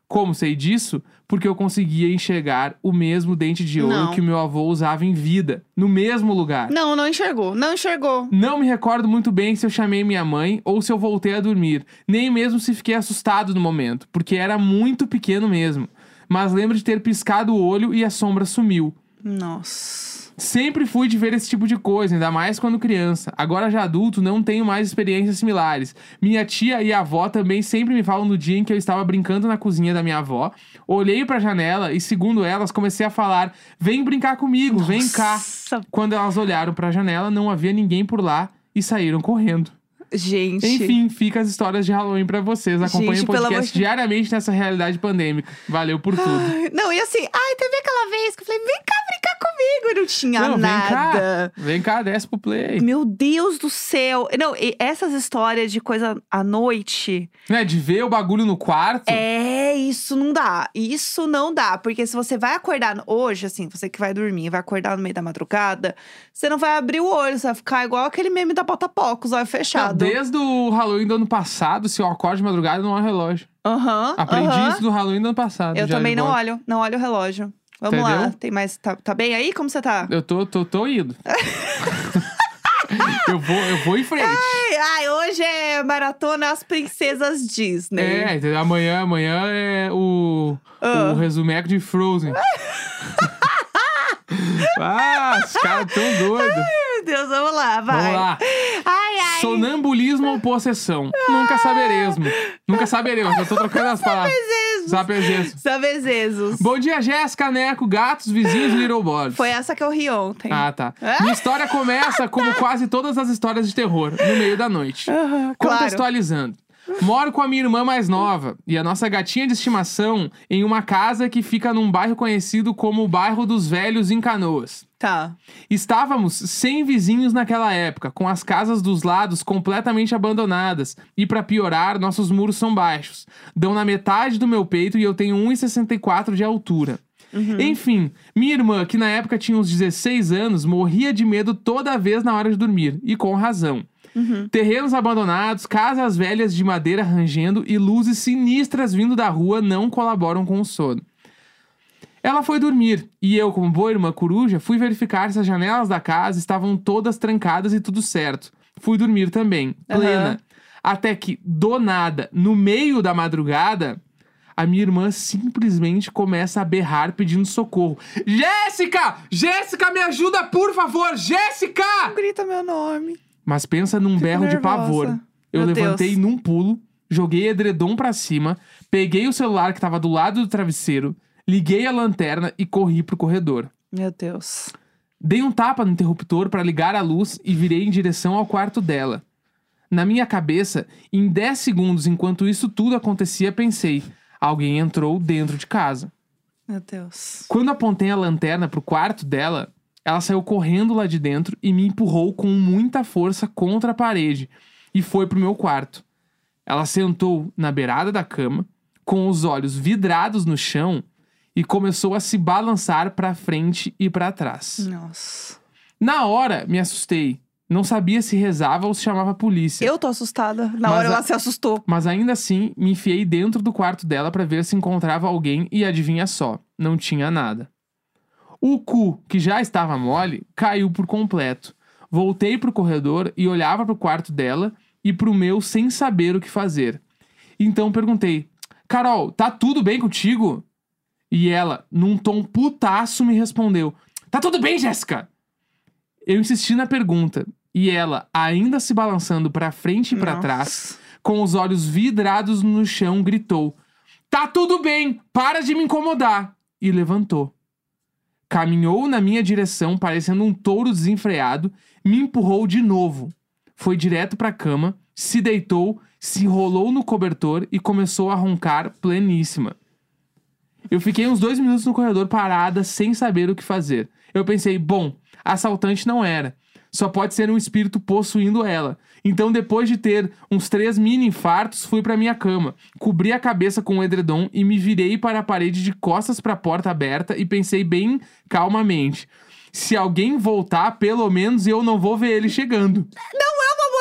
Speaker 2: Como sei disso? Porque eu conseguia enxergar o mesmo dente de ouro
Speaker 1: Não.
Speaker 2: que o meu avô usava em vida, no mesmo lugar.
Speaker 1: Não, não enxergou. Não enxergou.
Speaker 2: Não me recordo muito bem se eu chamei minha mãe ou se eu voltei a dormir, nem mesmo se fiquei assustado no momento, porque era muito pequeno mesmo. Mas lembro de ter piscado o olho e a sombra sumiu.
Speaker 1: Nossa.
Speaker 2: Sempre fui de ver esse tipo de coisa, ainda mais quando criança. Agora já adulto, não tenho mais experiências similares. Minha tia e a avó também sempre me falam do dia em que eu estava brincando na cozinha da minha avó. Olhei pra janela e, segundo elas, comecei a falar: Vem brincar comigo, vem cá.
Speaker 1: Nossa,
Speaker 2: Quando elas olharam pra janela, não havia ninguém por lá e saíram correndo.
Speaker 1: Gente.
Speaker 2: Enfim, fica as histórias de Halloween pra vocês. Acompanhem
Speaker 1: Gente,
Speaker 2: o podcast diariamente nessa realidade pandêmica. Valeu por tudo.
Speaker 1: Ai, Não, e assim, ai, teve aquela vez que eu falei, vem cá brincar comigo. E não tinha
Speaker 2: Não, vem cá.
Speaker 1: nada.
Speaker 2: Vem cá, desce pro play.
Speaker 1: Meu Deus do céu. Não, essas histórias de coisa à noite.
Speaker 2: Né, de ver o bagulho no quarto.
Speaker 1: É, isso não dá. Isso não dá. Porque se você vai acordar hoje, assim, você que vai dormir, vai acordar no meio da madrugada, você não vai abrir o olho, você vai ficar igual aquele meme da bota os olhos
Speaker 2: Não,
Speaker 1: fechados.
Speaker 2: Desde o Halloween do ano passado, se eu acordo de madrugada, não há relógio.
Speaker 1: Aham.
Speaker 2: Aprendi
Speaker 1: aham.
Speaker 2: isso do Halloween do ano passado.
Speaker 1: Eu
Speaker 2: já
Speaker 1: também não olho, não olho o relógio. Vamos lá,
Speaker 2: Entendeu?
Speaker 1: tem mais. Tá, tá bem aí? Como você tá?
Speaker 2: Eu tô, tô, tô indo. <laughs> eu, vou, eu vou em frente.
Speaker 1: Ai, ai, hoje é maratona As Princesas Disney.
Speaker 2: É, entendeu? amanhã, amanhã é o,
Speaker 1: Ah.
Speaker 2: o resumeco de Frozen. <laughs> ah, os caras tão doidos.
Speaker 1: Meu Deus, vamos lá, vai.
Speaker 2: Vamos lá.
Speaker 1: Ai, ai.
Speaker 2: Sonambulismo ou possessão? Nunca saberemos. Nunca saberemos. Eu tô trocando as palavras. Sabezesos.
Speaker 1: Sabezezos.
Speaker 2: Bom dia, Jéssica, Neco, gatos, vizinhos, Little Boys.
Speaker 1: Foi essa que eu ri ontem.
Speaker 2: Ah, tá.
Speaker 1: É?
Speaker 2: Minha história começa como <laughs> quase todas as histórias de terror, no meio da noite.
Speaker 1: Aham, claro.
Speaker 2: Contextualizando. Moro com a minha irmã mais nova e a nossa gatinha de estimação em uma casa que fica num bairro conhecido como o Bairro dos Velhos em Canoas.
Speaker 1: Tá.
Speaker 2: Estávamos sem vizinhos naquela época, com as casas dos lados completamente abandonadas. E pra piorar, nossos muros são baixos. Dão na metade do meu peito e eu tenho 1,64 de altura. Enfim, minha irmã, que na época tinha uns 16 anos, morria de medo toda vez na hora de dormir, e com razão. Terrenos abandonados, casas velhas de madeira rangendo e luzes sinistras vindo da rua não colaboram com o sono. Ela foi dormir e eu, como boa irmã coruja, fui verificar se as janelas da casa estavam todas trancadas e tudo certo. Fui dormir também, plena.
Speaker 1: Aham.
Speaker 2: Até que, do nada, no meio da madrugada, a minha irmã simplesmente começa a berrar pedindo socorro. Jéssica! Jéssica, me ajuda, por favor! Jéssica!
Speaker 1: Grita meu nome.
Speaker 2: Mas pensa num
Speaker 1: Fico
Speaker 2: berro de
Speaker 1: nervosa.
Speaker 2: pavor. Eu
Speaker 1: Meu
Speaker 2: levantei
Speaker 1: Deus.
Speaker 2: num pulo, joguei edredom pra cima, peguei o celular que tava do lado do travesseiro, liguei a lanterna e corri pro corredor.
Speaker 1: Meu Deus.
Speaker 2: Dei um tapa no interruptor para ligar a luz e virei em direção ao quarto dela. Na minha cabeça, em 10 segundos enquanto isso tudo acontecia, pensei: alguém entrou dentro de casa.
Speaker 1: Meu Deus.
Speaker 2: Quando apontei a lanterna pro quarto dela, ela saiu correndo lá de dentro e me empurrou com muita força contra a parede e foi pro meu quarto. Ela sentou na beirada da cama, com os olhos vidrados no chão e começou a se balançar pra frente e pra trás.
Speaker 1: Nossa.
Speaker 2: Na hora, me assustei. Não sabia se rezava ou se chamava a polícia.
Speaker 1: Eu tô assustada. Na
Speaker 2: Mas
Speaker 1: hora
Speaker 2: a-
Speaker 1: ela se assustou.
Speaker 2: Mas ainda assim, me enfiei dentro do quarto dela pra ver se encontrava alguém e adivinha só, não tinha nada. O cu, que já estava mole, caiu por completo. Voltei pro corredor e olhava pro quarto dela e pro meu sem saber o que fazer. Então perguntei: Carol, tá tudo bem contigo? E ela, num tom putaço, me respondeu: Tá tudo bem, Jéssica? Eu insisti na pergunta e ela, ainda se balançando pra frente e pra
Speaker 1: Nossa.
Speaker 2: trás, com os olhos vidrados no chão, gritou: Tá tudo bem, para de me incomodar! E levantou. Caminhou na minha direção, parecendo um touro desenfreado, me empurrou de novo. Foi direto pra cama, se deitou, se enrolou no cobertor e começou a roncar pleníssima. Eu fiquei uns dois minutos no corredor parada, sem saber o que fazer. Eu pensei, bom, assaltante não era. Só pode ser um espírito possuindo ela. Então, depois de ter uns três mini infartos, fui pra minha cama, cobri a cabeça com o edredom e me virei para a parede de costas para a porta aberta e pensei bem calmamente: se alguém voltar, pelo menos eu não vou ver ele chegando.
Speaker 1: Não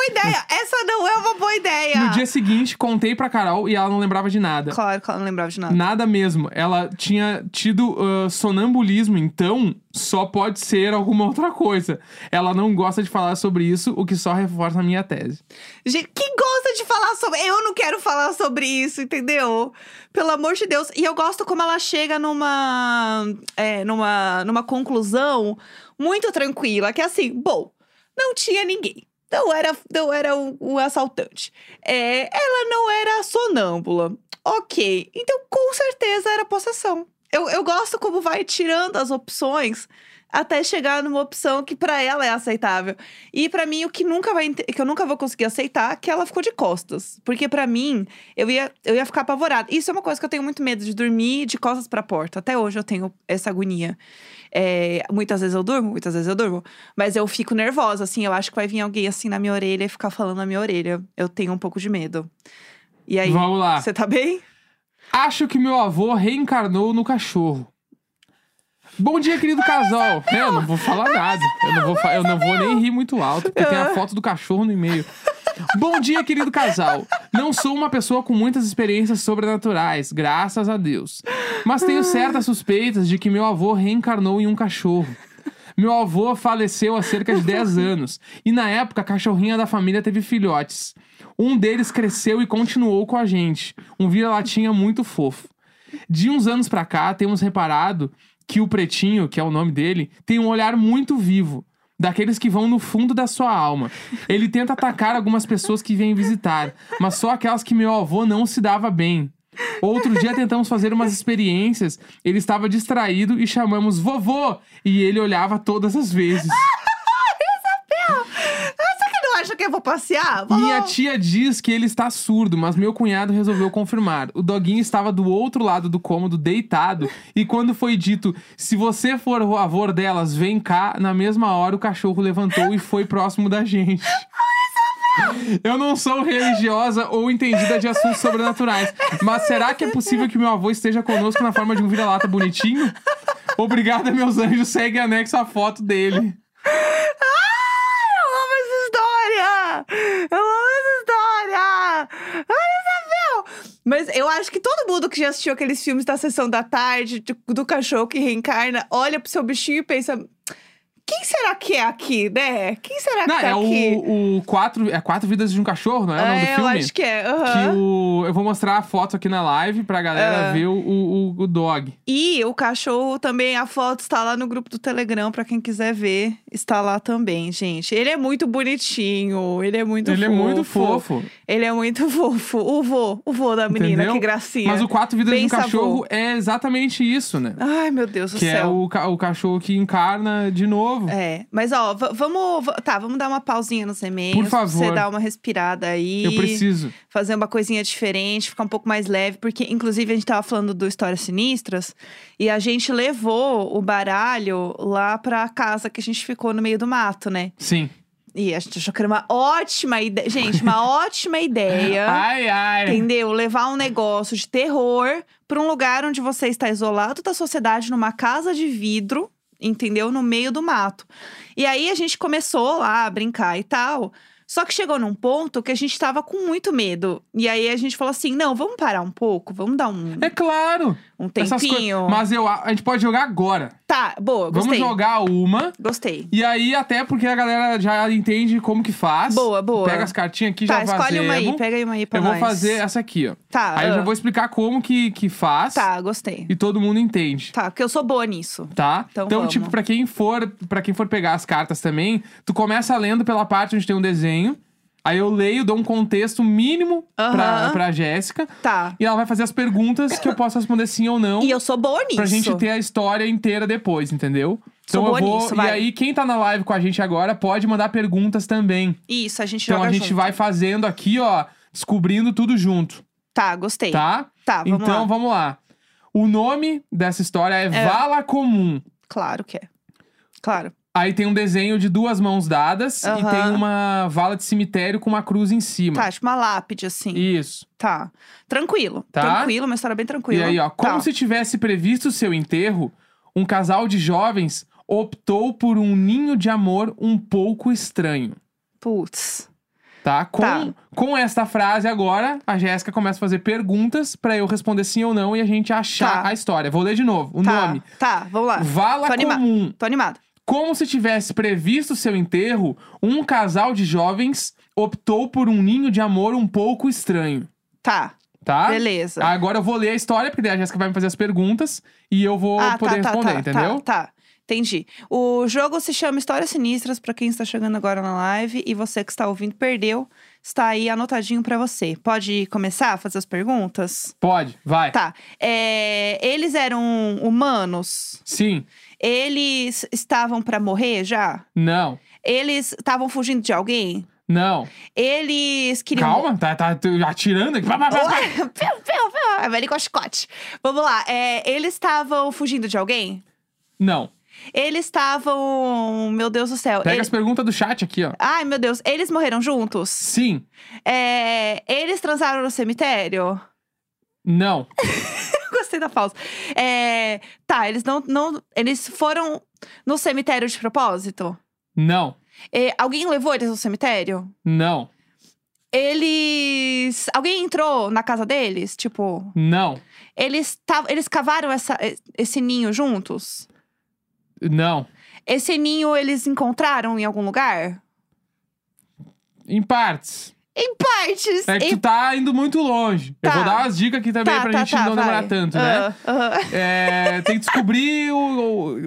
Speaker 1: boa ideia. Essa não é uma boa ideia.
Speaker 2: No dia seguinte, contei pra Carol e ela não lembrava de nada.
Speaker 1: Claro que ela não lembrava de nada.
Speaker 2: Nada mesmo. Ela tinha tido ah, sonambulismo, então só pode ser alguma <laughs> outra coisa. Ela não gosta de falar sobre isso, o que só reforça a minha tese.
Speaker 1: Gente, quem gosta de falar sobre. Eu não quero falar sobre isso, entendeu? Pelo amor de Deus. E eu gosto como ela chega numa. É, numa, numa conclusão muito tranquila, que é assim, bom, não tinha ninguém. Não era, não era o, o assaltante. É, ela não era sonâmbula. Ok. Então, com certeza era possessão. Eu, eu gosto como vai tirando as opções até chegar numa opção que pra ela é aceitável. E pra mim o que nunca vai que eu nunca vou conseguir aceitar é que ela ficou de costas, porque pra mim eu ia eu ia ficar apavorada. Isso é uma coisa que eu tenho muito medo de dormir de costas pra porta. Até hoje eu tenho essa agonia. É, muitas vezes eu durmo, muitas vezes eu durmo, mas eu fico nervosa assim, eu acho que vai vir alguém assim na minha orelha e ficar falando na minha orelha. Eu tenho um pouco de medo. E aí,
Speaker 2: Vamos lá.
Speaker 1: você tá bem?
Speaker 2: Acho que meu avô reencarnou no cachorro. Bom dia, querido casal. É, Eu não vou falar nada. Eu não vou, eu não vou nem rir muito alto, porque tem a foto do cachorro no e-mail. Bom dia, querido casal. Não sou uma pessoa com muitas experiências sobrenaturais, graças a Deus. Mas tenho certas suspeitas de que meu avô reencarnou em um cachorro. Meu avô faleceu há cerca de 10 <laughs> anos. E na época, a cachorrinha da família teve filhotes. Um deles cresceu e continuou com a gente. Um vira-latinha muito fofo. De uns anos pra cá, temos reparado que o Pretinho, que é o nome dele, tem um olhar muito vivo. Daqueles que vão no fundo da sua alma. Ele tenta atacar algumas pessoas que vêm visitar, mas só aquelas que meu avô não se dava bem. Outro dia tentamos fazer umas experiências, ele estava distraído e chamamos vovô, e ele olhava todas as vezes.
Speaker 1: Você passear?
Speaker 2: Minha tia diz que ele está surdo, mas meu cunhado resolveu confirmar. O doguinho estava do outro lado do cômodo, deitado, e quando foi dito: se você for o avô delas, vem cá, na mesma hora o cachorro levantou e foi próximo da gente. <laughs> Eu não sou religiosa ou entendida de assuntos sobrenaturais, mas será que é possível que meu avô esteja conosco na forma de um vira-lata bonitinho? Obrigada, meus anjos. Segue anexo a foto dele.
Speaker 1: Ai, eu amo essa história! Eu amo essa história! Ai, Isabel! Mas eu acho que todo mundo que já assistiu aqueles filmes da sessão da tarde, de- do cachorro que reencarna, olha pro seu bichinho e pensa: quem será que é aqui, né? Quem será que
Speaker 2: Não,
Speaker 1: tá
Speaker 2: é
Speaker 1: aqui?
Speaker 2: o, o quatro, é quatro vidas de um cachorro, não é, o nome do
Speaker 1: eu
Speaker 2: filme?
Speaker 1: acho que é.
Speaker 2: Que
Speaker 1: aham.
Speaker 2: o. Eu vou mostrar a foto aqui na live pra galera
Speaker 1: É.
Speaker 2: ver o, o, o dog.
Speaker 1: E o cachorro também, a foto está lá no grupo do Telegram, pra quem quiser ver. Está lá também, gente. Ele é muito bonitinho, ele é muito
Speaker 2: Ele
Speaker 1: fofo.
Speaker 2: é muito fofo.
Speaker 1: Ele é muito <laughs> fofo. O vô, o vô da menina,
Speaker 2: Entendeu?
Speaker 1: que gracinha.
Speaker 2: Mas o quatro vidas de um cachorro é exatamente isso, né?
Speaker 1: Ai, meu Deus do
Speaker 2: que é
Speaker 1: céu.
Speaker 2: o, ca- o cachorro que encarna de novo.
Speaker 1: É, mas ó, va- vamos. va- Tá, vamos dar uma pausinha nos e-mails.
Speaker 2: Por
Speaker 1: pra Você
Speaker 2: favor.
Speaker 1: dar uma respirada aí.
Speaker 2: Eu preciso.
Speaker 1: Fazer uma coisinha diferente, ficar um pouco mais leve. Porque, inclusive, a gente tava falando do Histórias Sinistras. E a gente levou o baralho lá pra casa que a gente ficou no meio do mato, né?
Speaker 2: Sim.
Speaker 1: E a gente achou que era uma ótima ideia. Gente, uma <laughs> ótima ideia.
Speaker 2: Ai, ai.
Speaker 1: Entendeu? Levar um negócio de terror pra um lugar onde você está isolado da sociedade, numa casa de vidro, entendeu? No meio do mato. E aí a gente começou lá a brincar e tal. Só que chegou num ponto que a gente tava com muito medo. E aí a gente falou assim: não, vamos parar um pouco, vamos dar um,
Speaker 2: É claro.
Speaker 1: um tempinho.
Speaker 2: coisas. Mas eu, a gente pode jogar agora.
Speaker 1: Tá, boa,
Speaker 2: Vamos
Speaker 1: gostei.
Speaker 2: jogar uma.
Speaker 1: Gostei.
Speaker 2: E aí, até porque a galera já entende como que faz.
Speaker 1: Boa, boa.
Speaker 2: Pega as cartinhas aqui,
Speaker 1: Tá,
Speaker 2: já
Speaker 1: escolhe
Speaker 2: fazemos.
Speaker 1: uma aí, pega aí uma aí pra
Speaker 2: Eu vou
Speaker 1: nós.
Speaker 2: fazer essa aqui, ó.
Speaker 1: Tá,
Speaker 2: Aí eu já
Speaker 1: ah.
Speaker 2: vou explicar como que, que faz.
Speaker 1: Tá, gostei.
Speaker 2: E todo mundo entende.
Speaker 1: Tá, porque eu sou boa nisso.
Speaker 2: Tá?
Speaker 1: Então vamos.
Speaker 2: tipo, pra quem for, para quem for pegar as cartas também, tu começa lendo pela parte onde tem um desenho. Aí eu leio, dou um contexto mínimo pra,
Speaker 1: Aham.
Speaker 2: pra Jéssica.
Speaker 1: Tá.
Speaker 2: E ela vai fazer as perguntas que eu posso responder sim ou não.
Speaker 1: E eu sou boa nisso.
Speaker 2: Pra gente ter a história inteira depois, entendeu?
Speaker 1: Sou
Speaker 2: Então eu
Speaker 1: boa
Speaker 2: vou.
Speaker 1: nisso,
Speaker 2: e aí, quem tá na live com a gente agora pode mandar perguntas também.
Speaker 1: Isso, a gente
Speaker 2: Então a gente
Speaker 1: junto.
Speaker 2: vai fazendo aqui, ó, descobrindo tudo junto,
Speaker 1: Tá, gostei.
Speaker 2: tá?
Speaker 1: Tá, vamos
Speaker 2: então
Speaker 1: lá.
Speaker 2: vamos lá. O nome dessa história é,
Speaker 1: É.
Speaker 2: Vala Comum.
Speaker 1: Claro que é. Claro.
Speaker 2: Aí tem um desenho de duas mãos dadas e tem uma vala de cemitério com uma cruz em cima.
Speaker 1: Tá, tipo uma lápide, assim.
Speaker 2: Isso.
Speaker 1: Tá. Tranquilo.
Speaker 2: Tá.
Speaker 1: Tranquilo, uma história bem tranquila.
Speaker 2: E aí, ó, como
Speaker 1: tá.
Speaker 2: se tivesse previsto o seu enterro, um casal de jovens optou por um ninho de amor um pouco estranho.
Speaker 1: Putz.
Speaker 2: Tá? Com,
Speaker 1: Tá.
Speaker 2: com esta frase agora, a Jéssica começa a fazer perguntas pra eu responder sim ou não e a gente achar
Speaker 1: Tá.
Speaker 2: a história. Vou ler de novo. O
Speaker 1: tá.
Speaker 2: nome.
Speaker 1: Tá, vamos lá.
Speaker 2: Vala
Speaker 1: Tô animada.
Speaker 2: comum.
Speaker 1: Tô animada.
Speaker 2: Como se tivesse previsto seu enterro, um casal de jovens optou por um ninho de amor um pouco estranho.
Speaker 1: Tá.
Speaker 2: Tá?
Speaker 1: Beleza.
Speaker 2: Agora eu vou ler a história, porque daí a Jéssica vai me fazer as perguntas e eu vou
Speaker 1: ah,
Speaker 2: poder
Speaker 1: tá,
Speaker 2: responder,
Speaker 1: tá,
Speaker 2: entendeu?
Speaker 1: Tá, tá. Entendi. O jogo se chama Histórias Sinistras, pra quem está chegando agora na live. E você que está ouvindo perdeu, está aí anotadinho pra você. Pode começar a fazer as perguntas?
Speaker 2: Pode, vai.
Speaker 1: Tá. É, eles eram humanos?
Speaker 2: Sim,
Speaker 1: Eles estavam pra morrer já?
Speaker 2: não,
Speaker 1: Eles estavam fugindo de alguém?
Speaker 2: não.
Speaker 1: Eles queriam.
Speaker 2: Calma, tá, tá atirando aqui. Pá, pá, pá, pá.
Speaker 1: Piu, piu, piu. American Scott. Vamos lá. É, eles estavam fugindo de alguém?
Speaker 2: Não.
Speaker 1: Eles estavam. Meu Deus do céu.
Speaker 2: Pega
Speaker 1: ele-
Speaker 2: as perguntas do chat aqui, ó.
Speaker 1: Ai, meu Deus. Eles morreram juntos?
Speaker 2: Sim,
Speaker 1: É, eles transaram no cemitério?
Speaker 2: não, <laughs>
Speaker 1: Gostei da pausa. É, tá, eles não, não. Eles foram no cemitério de propósito?
Speaker 2: não,
Speaker 1: É, alguém levou eles no cemitério?
Speaker 2: não,
Speaker 1: Eles. Alguém entrou na casa deles? Tipo,
Speaker 2: não,
Speaker 1: eles, tav- eles cavaram essa, esse ninho juntos?
Speaker 2: não.
Speaker 1: Esse ninho eles encontraram em algum lugar?
Speaker 2: Em partes.
Speaker 1: Em partes.
Speaker 2: É que
Speaker 1: em...
Speaker 2: tu tá indo muito longe. Eu
Speaker 1: Tá.
Speaker 2: vou dar umas dicas aqui também
Speaker 1: tá,
Speaker 2: pra
Speaker 1: tá,
Speaker 2: gente
Speaker 1: tá,
Speaker 2: não
Speaker 1: vai.
Speaker 2: demorar tanto, né?
Speaker 1: Ah, aham.
Speaker 2: É, tem que descobrir o,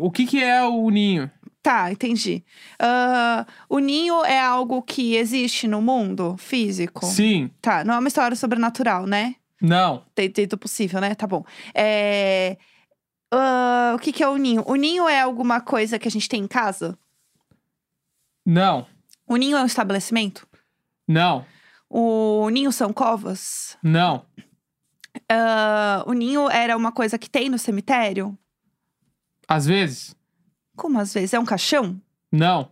Speaker 2: o, o que que é o ninho.
Speaker 1: Tá, entendi. Ah, o ninho é algo que existe no mundo físico?
Speaker 2: Sim,
Speaker 1: Tá, não é uma história sobrenatural, né?
Speaker 2: não,
Speaker 1: Dentro do possível, né? Tá bom. É... ah, o que, que é o ninho? O ninho é alguma coisa que a gente tem em casa?
Speaker 2: não,
Speaker 1: O ninho é um estabelecimento?
Speaker 2: não,
Speaker 1: O ninho são covas?
Speaker 2: não,
Speaker 1: Ah, o ninho era uma coisa que tem no cemitério?
Speaker 2: às vezes,
Speaker 1: Como às vezes? É um caixão?
Speaker 2: não,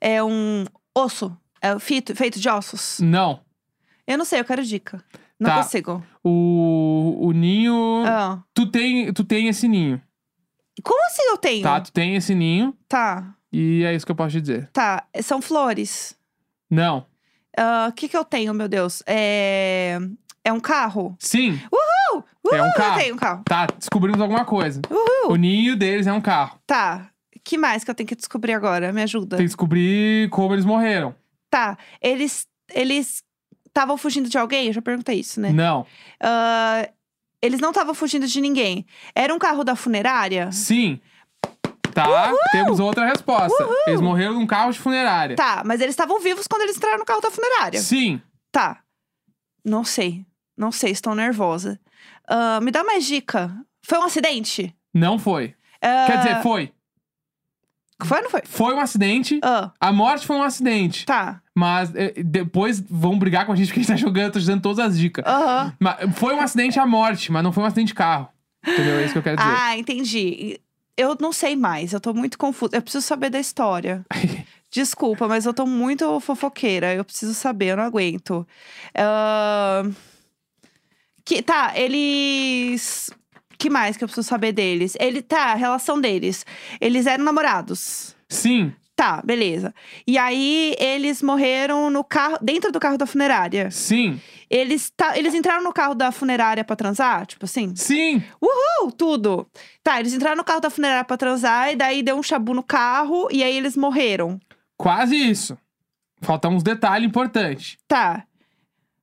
Speaker 1: É um osso? É feito, feito de ossos?
Speaker 2: não.
Speaker 1: Eu não sei, eu quero dica. Não
Speaker 2: Tá.
Speaker 1: consigo.
Speaker 2: O, o ninho.
Speaker 1: Ah.
Speaker 2: Tu, tem, tu tem esse ninho,
Speaker 1: Como assim eu tenho?
Speaker 2: tá? Tu tem esse ninho
Speaker 1: Tá,
Speaker 2: e é isso que eu posso te dizer.
Speaker 1: tá. São flores.
Speaker 2: Não.
Speaker 1: Ah, O que que eu tenho, meu Deus? É... É um carro?
Speaker 2: Sim,
Speaker 1: Uh,
Speaker 2: É um
Speaker 1: uh,
Speaker 2: carro.
Speaker 1: Eu tenho um carro.
Speaker 2: tá, descobrimos alguma coisa.
Speaker 1: Uhul.
Speaker 2: O ninho deles é um carro.
Speaker 1: Tá. que mais que eu tenho que descobrir agora? Me ajuda.
Speaker 2: Tem que descobrir como eles morreram.
Speaker 1: Tá. Eles... Eles estavam fugindo de alguém? Eu já perguntei isso, né?
Speaker 2: Não.
Speaker 1: Ah, eles não estavam fugindo de ninguém. Era um carro da funerária?
Speaker 2: Sim. Tá, temos outra resposta. Eles morreram num carro de funerária.
Speaker 1: Tá, mas eles estavam vivos quando eles entraram no carro da funerária.
Speaker 2: Sim.
Speaker 1: Tá. Não sei. Não sei, estou nervosa. Ah, me dá mais dica. Foi um acidente?
Speaker 2: Não foi.
Speaker 1: Ah,
Speaker 2: Quer dizer, foi.
Speaker 1: Foi ou não foi?
Speaker 2: Foi um acidente.
Speaker 1: Ah,
Speaker 2: A morte foi um acidente.
Speaker 1: tá.
Speaker 2: Mas eh, depois vão brigar com a gente porque a gente tá jogando, eu tô te dando todas as dicas.
Speaker 1: Aham.
Speaker 2: Mas foi um acidente à morte, mas não foi um acidente de carro. Entendeu? É isso que eu quero dizer.
Speaker 1: Ah, entendi. Eu não sei mais, eu tô muito confusa. Eu preciso saber da história. <laughs> Desculpa, mas eu tô muito fofoqueira. Eu preciso saber, eu não aguento. Ah, Que, tá, eles. que mais que eu preciso saber deles? Ele, tá, a relação deles. Eles eram namorados.
Speaker 2: Sim.
Speaker 1: Tá, beleza. E aí eles morreram no carro, dentro do carro da funerária.
Speaker 2: Sim,
Speaker 1: Eles, tá, eles entraram no carro da funerária pra transar? Tipo assim?
Speaker 2: sim.
Speaker 1: Uhul, tudo. Tá, eles entraram no carro da funerária pra transar e daí deu um chabu no carro e aí eles morreram.
Speaker 2: Quase isso. Faltam uns detalhes importantes.
Speaker 1: Tá.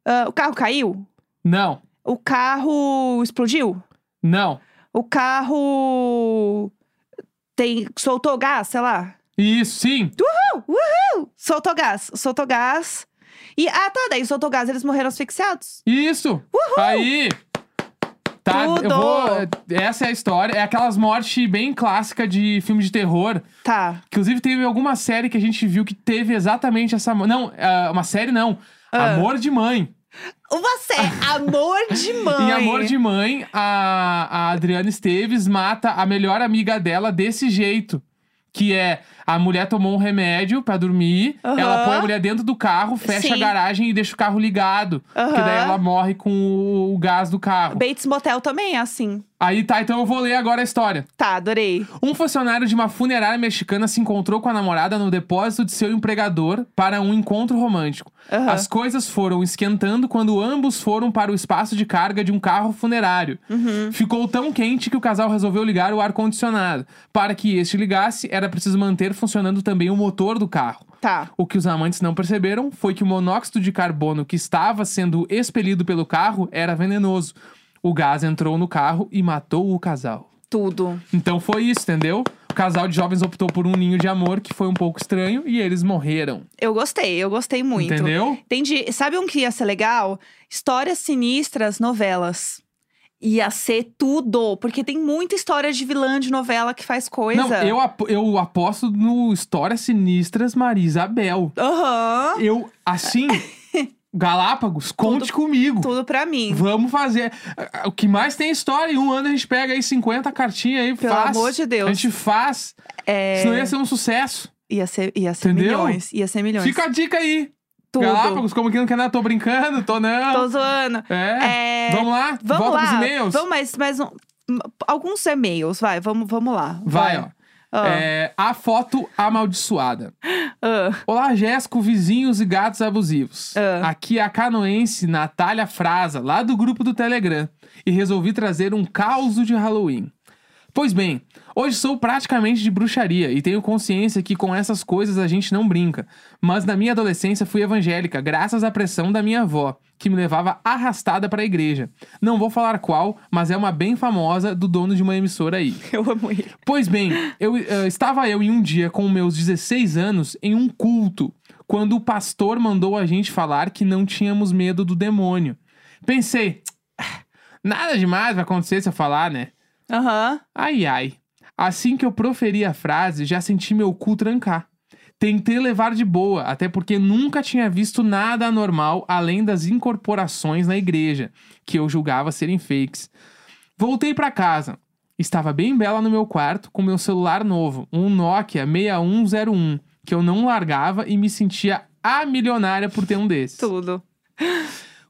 Speaker 1: Ah, o carro caiu?
Speaker 2: Não,
Speaker 1: O carro explodiu?
Speaker 2: não.
Speaker 1: O carro tem soltou gás, sei lá.
Speaker 2: Isso, sim.
Speaker 1: Soltou gás, soltou gás. E ah, tá, daí soltou gás, eles morreram asfixiados.
Speaker 2: Isso. Aí. Tá, eu
Speaker 1: Tudo.
Speaker 2: vou. Essa é a história. É aquelas mortes bem clássicas de filme de terror.
Speaker 1: Tá.
Speaker 2: Inclusive, teve alguma série que a gente viu que teve exatamente essa. Não, ah, uma série não.
Speaker 1: Ah.
Speaker 2: Amor de Mãe.
Speaker 1: Você amor de <laughs> mãe.
Speaker 2: Em Amor de Mãe, a, a Adriana Esteves mata a melhor amiga dela desse jeito. Que é, a mulher tomou um remédio pra dormir,
Speaker 1: Aham.
Speaker 2: ela põe a mulher dentro do carro, fecha
Speaker 1: Sim.
Speaker 2: a garagem e deixa o carro ligado. Porque daí ela morre com o, o gás do carro.
Speaker 1: Bates Motel também é assim.
Speaker 2: Aí tá, então eu vou ler agora a história.
Speaker 1: Tá, adorei.
Speaker 2: Um funcionário de uma funerária mexicana se encontrou com a namorada no depósito de seu empregador para um encontro romântico.
Speaker 1: Aham.
Speaker 2: As coisas foram esquentando quando ambos foram para o espaço de carga de um carro funerário.
Speaker 1: Uhum.
Speaker 2: Ficou tão quente que o casal resolveu ligar o ar-condicionado. Para que este ligasse, era preciso manter funcionando também o motor do carro.
Speaker 1: Tá.
Speaker 2: O que os amantes não perceberam foi que o monóxido de carbono que estava sendo expelido pelo carro era venenoso. O gás entrou no carro e matou o casal.
Speaker 1: Tudo.
Speaker 2: Então foi isso, entendeu? O casal de jovens optou por um ninho de amor que foi um pouco estranho e eles morreram.
Speaker 1: Eu gostei, eu gostei muito.
Speaker 2: Entendeu?
Speaker 1: Entendi. Sabe um que ia ser legal? Histórias sinistras, novelas. Ia ser tudo. Porque tem muita história de vilã de novela que faz coisa.
Speaker 2: Não, eu, ap- eu aposto no Histórias Sinistras Maria Isabel.
Speaker 1: Aham.
Speaker 2: Eu, assim, <laughs> Galápagos, conte comigo.
Speaker 1: Tudo pra mim.
Speaker 2: Vamos fazer. O que mais tem história. Em um ano a gente pega aí 50 cartinhas aí,
Speaker 1: Pelo
Speaker 2: faz.
Speaker 1: amor de Deus.
Speaker 2: A gente faz.
Speaker 1: É,
Speaker 2: Senão ia ser um sucesso.
Speaker 1: Ia ser, ia ser
Speaker 2: Entendeu?
Speaker 1: milhões. Ia ser milhões.
Speaker 2: Fica a dica aí.
Speaker 1: Tudo.
Speaker 2: Galápagos, como que não quer nada? Tô brincando, tô não.
Speaker 1: Tô zoando.
Speaker 2: É.
Speaker 1: É,
Speaker 2: Vamos lá?
Speaker 1: Vamos
Speaker 2: Volta
Speaker 1: lá.
Speaker 2: e-mails?
Speaker 1: Vamos mais, mais um, alguns e-mails, vai. Vamos, vamos lá.
Speaker 2: Vai, ó.
Speaker 1: Ah,
Speaker 2: É, a foto amaldiçoada.
Speaker 1: ah.
Speaker 2: Olá, Jéssico, vizinhos e gatos abusivos.
Speaker 1: Ah.
Speaker 2: Aqui é a canoense Natália Fraza, lá do grupo do Telegram. E resolvi trazer um caos de Halloween. Pois bem, hoje sou praticamente de bruxaria e tenho consciência que com essas coisas a gente não brinca. Mas na minha adolescência fui evangélica, graças à pressão da minha avó, que me levava arrastada para a igreja. Não vou falar qual, mas é uma bem famosa do dono de uma emissora aí. <laughs>
Speaker 1: Eu amo ele.
Speaker 2: Pois bem, eu, eh, estava eu em um dia com meus 16 anos em um culto, quando o pastor mandou a gente falar que não tínhamos medo do demônio. Pensei, "Ah, nada demais vai acontecer se eu falar, né?
Speaker 1: Aham.
Speaker 2: Ai ai. Assim que eu proferi a frase, já senti meu cu trancar. Tentei levar de boa, até porque nunca tinha visto nada anormal além das incorporações na igreja, que eu julgava serem fakes. Voltei pra casa. Estava bem bela no meu quarto com meu celular novo, um Nokia 6101, que eu não largava e me sentia a milionária por ter um desses.
Speaker 1: Tudo.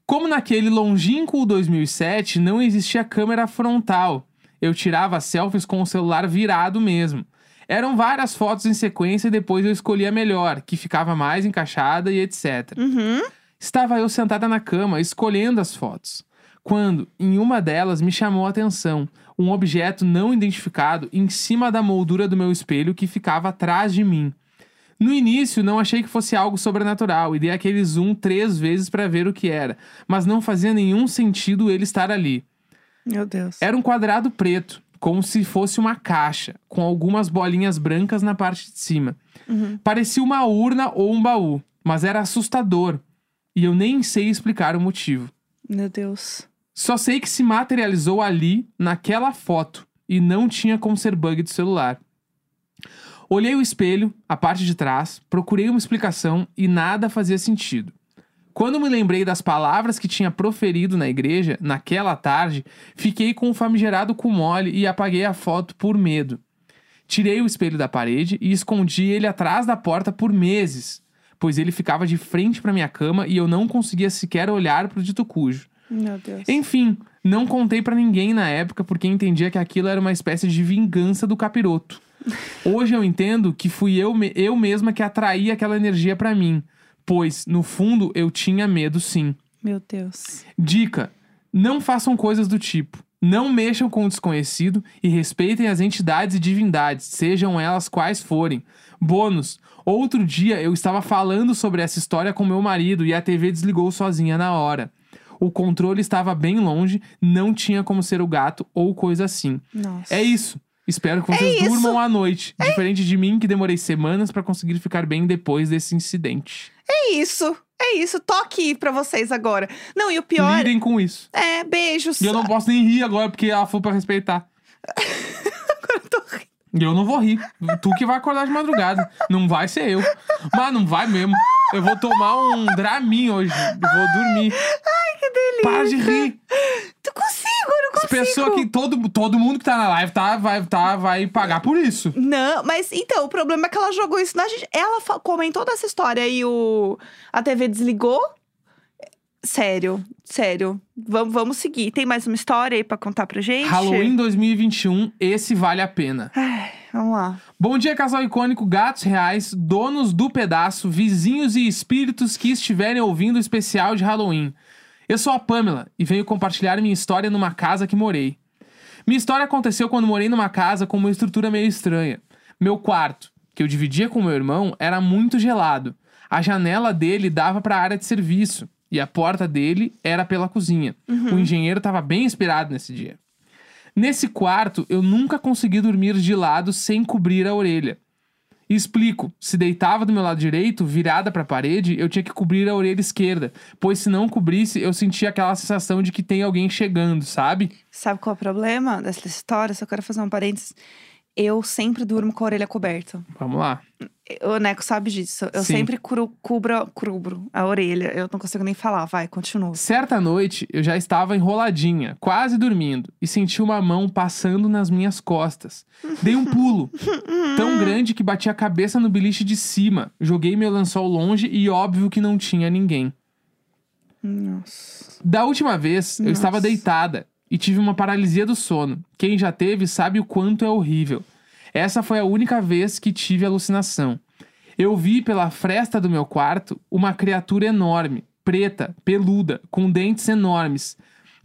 Speaker 2: Como naquele longínquo 2007 não existia câmera frontal, eu tirava selfies com o celular virado mesmo. Eram várias fotos em sequência e depois eu escolhia a melhor, que ficava mais encaixada e etc.
Speaker 1: Uhum.
Speaker 2: Estava eu sentada na cama, escolhendo as fotos. Quando, em uma delas, me chamou a atenção um objeto não identificado em cima da moldura do meu espelho que ficava atrás de mim. No início, não achei que fosse algo sobrenatural e dei aquele zoom três vezes para ver o que era, mas não fazia nenhum sentido ele estar ali.
Speaker 1: Meu Deus.
Speaker 2: Era um quadrado preto, como se fosse uma caixa, com algumas bolinhas brancas na parte de cima.
Speaker 1: Uhum.
Speaker 2: Parecia uma urna ou um baú, mas era assustador. E eu nem sei explicar o motivo.
Speaker 1: Meu Deus.
Speaker 2: Só sei que se materializou ali, naquela foto, e não tinha como ser bug do celular. Olhei o espelho, a parte de trás, procurei uma explicação e nada fazia sentido. Quando me lembrei das palavras que tinha proferido na igreja, naquela tarde, fiquei com o famigerado cu mole e apaguei a foto por medo. Tirei o espelho da parede e escondi ele atrás da porta por meses, pois ele ficava de frente para minha cama e eu não conseguia sequer olhar para o dito cujo.
Speaker 1: Meu Deus.
Speaker 2: Enfim, não contei pra ninguém na época porque entendia que aquilo era uma espécie de vingança do capiroto. <laughs> Hoje eu entendo que fui eu, eu mesma que atraí aquela energia pra mim, pois no fundo eu tinha medo sim.
Speaker 1: Meu Deus.
Speaker 2: Dica: não façam coisas do tipo. Não mexam com o desconhecido e respeitem as entidades e divindades, sejam elas quais forem. Bônus: outro dia eu estava falando sobre essa história com meu marido e a TV desligou sozinha na hora. O controle estava bem longe, não tinha como ser o gato ou coisa assim.
Speaker 1: Nossa.
Speaker 2: É isso. Espero que vocês
Speaker 1: isso.
Speaker 2: durmam à noite. Diferente de mim, que demorei semanas pra conseguir ficar bem depois desse incidente.
Speaker 1: É isso. É isso. Tô aqui pra vocês agora. Não, e o pior.
Speaker 2: Lidem com isso.
Speaker 1: É, beijos.
Speaker 2: E eu não posso nem rir agora, porque ela foi pra respeitar. <laughs>
Speaker 1: Agora eu tô rindo.
Speaker 2: Eu não vou rir. Tu que vai acordar de madrugada. Não vai ser eu. Mas não vai mesmo. Eu vou tomar um Dramin hoje. Eu vou dormir.
Speaker 1: Ai, que delícia.
Speaker 2: Para de rir.
Speaker 1: Tu consigo, eu não
Speaker 2: As
Speaker 1: consigo.
Speaker 2: pessoas que. Todo, todo mundo que tá na live tá, vai, tá, vai pagar por isso.
Speaker 1: Não, mas então, o problema é que ela jogou isso na gente. Ela comentou dessa história e o... a TV desligou. Sério, sério. Vamos, vamos seguir. Tem mais uma história aí pra contar pra gente?
Speaker 2: Halloween 2021, esse vale a pena.
Speaker 1: Ai, vamos lá.
Speaker 2: Bom dia, casal icônico, gatos reais, donos do pedaço, vizinhos e espíritos que estiverem ouvindo o especial de Halloween. Eu sou a Pamela e venho compartilhar minha história numa casa que morei. Minha história aconteceu quando morei numa casa com uma estrutura meio estranha. Meu quarto, que eu dividia com meu irmão, era muito gelado. A janela dele dava para a área de serviço e a porta dele era pela cozinha. O engenheiro estava bem inspirado nesse dia. Nesse quarto, eu nunca consegui dormir de lado sem cobrir a orelha. Explico: se deitava do meu lado direito, virada para a parede, eu tinha que cobrir a orelha esquerda, pois se não cobrisse, eu sentia aquela sensação de que tem alguém chegando, sabe?
Speaker 1: Sabe qual é o problema dessa história? Só quero fazer um parênteses. Eu sempre durmo com a orelha coberta.
Speaker 2: Vamos lá.
Speaker 1: O Neco sabe disso. Eu
Speaker 2: Sim.
Speaker 1: sempre cubro, cubro, cubro a orelha. Eu não consigo nem falar. Vai, continua.
Speaker 2: Certa noite, eu já estava enroladinha, quase dormindo, e senti uma mão passando nas minhas costas. Dei um pulo, <laughs> tão grande que bati a cabeça no beliche de cima. Joguei meu lençol longe e óbvio que não tinha ninguém.
Speaker 1: Nossa.
Speaker 2: Da última vez, eu
Speaker 1: Nossa.
Speaker 2: estava deitada e tive uma paralisia do sono. Quem já teve sabe o quanto é horrível. Essa foi a única vez que tive alucinação. Eu vi pela fresta do meu quarto uma criatura enorme, preta, peluda, com dentes enormes,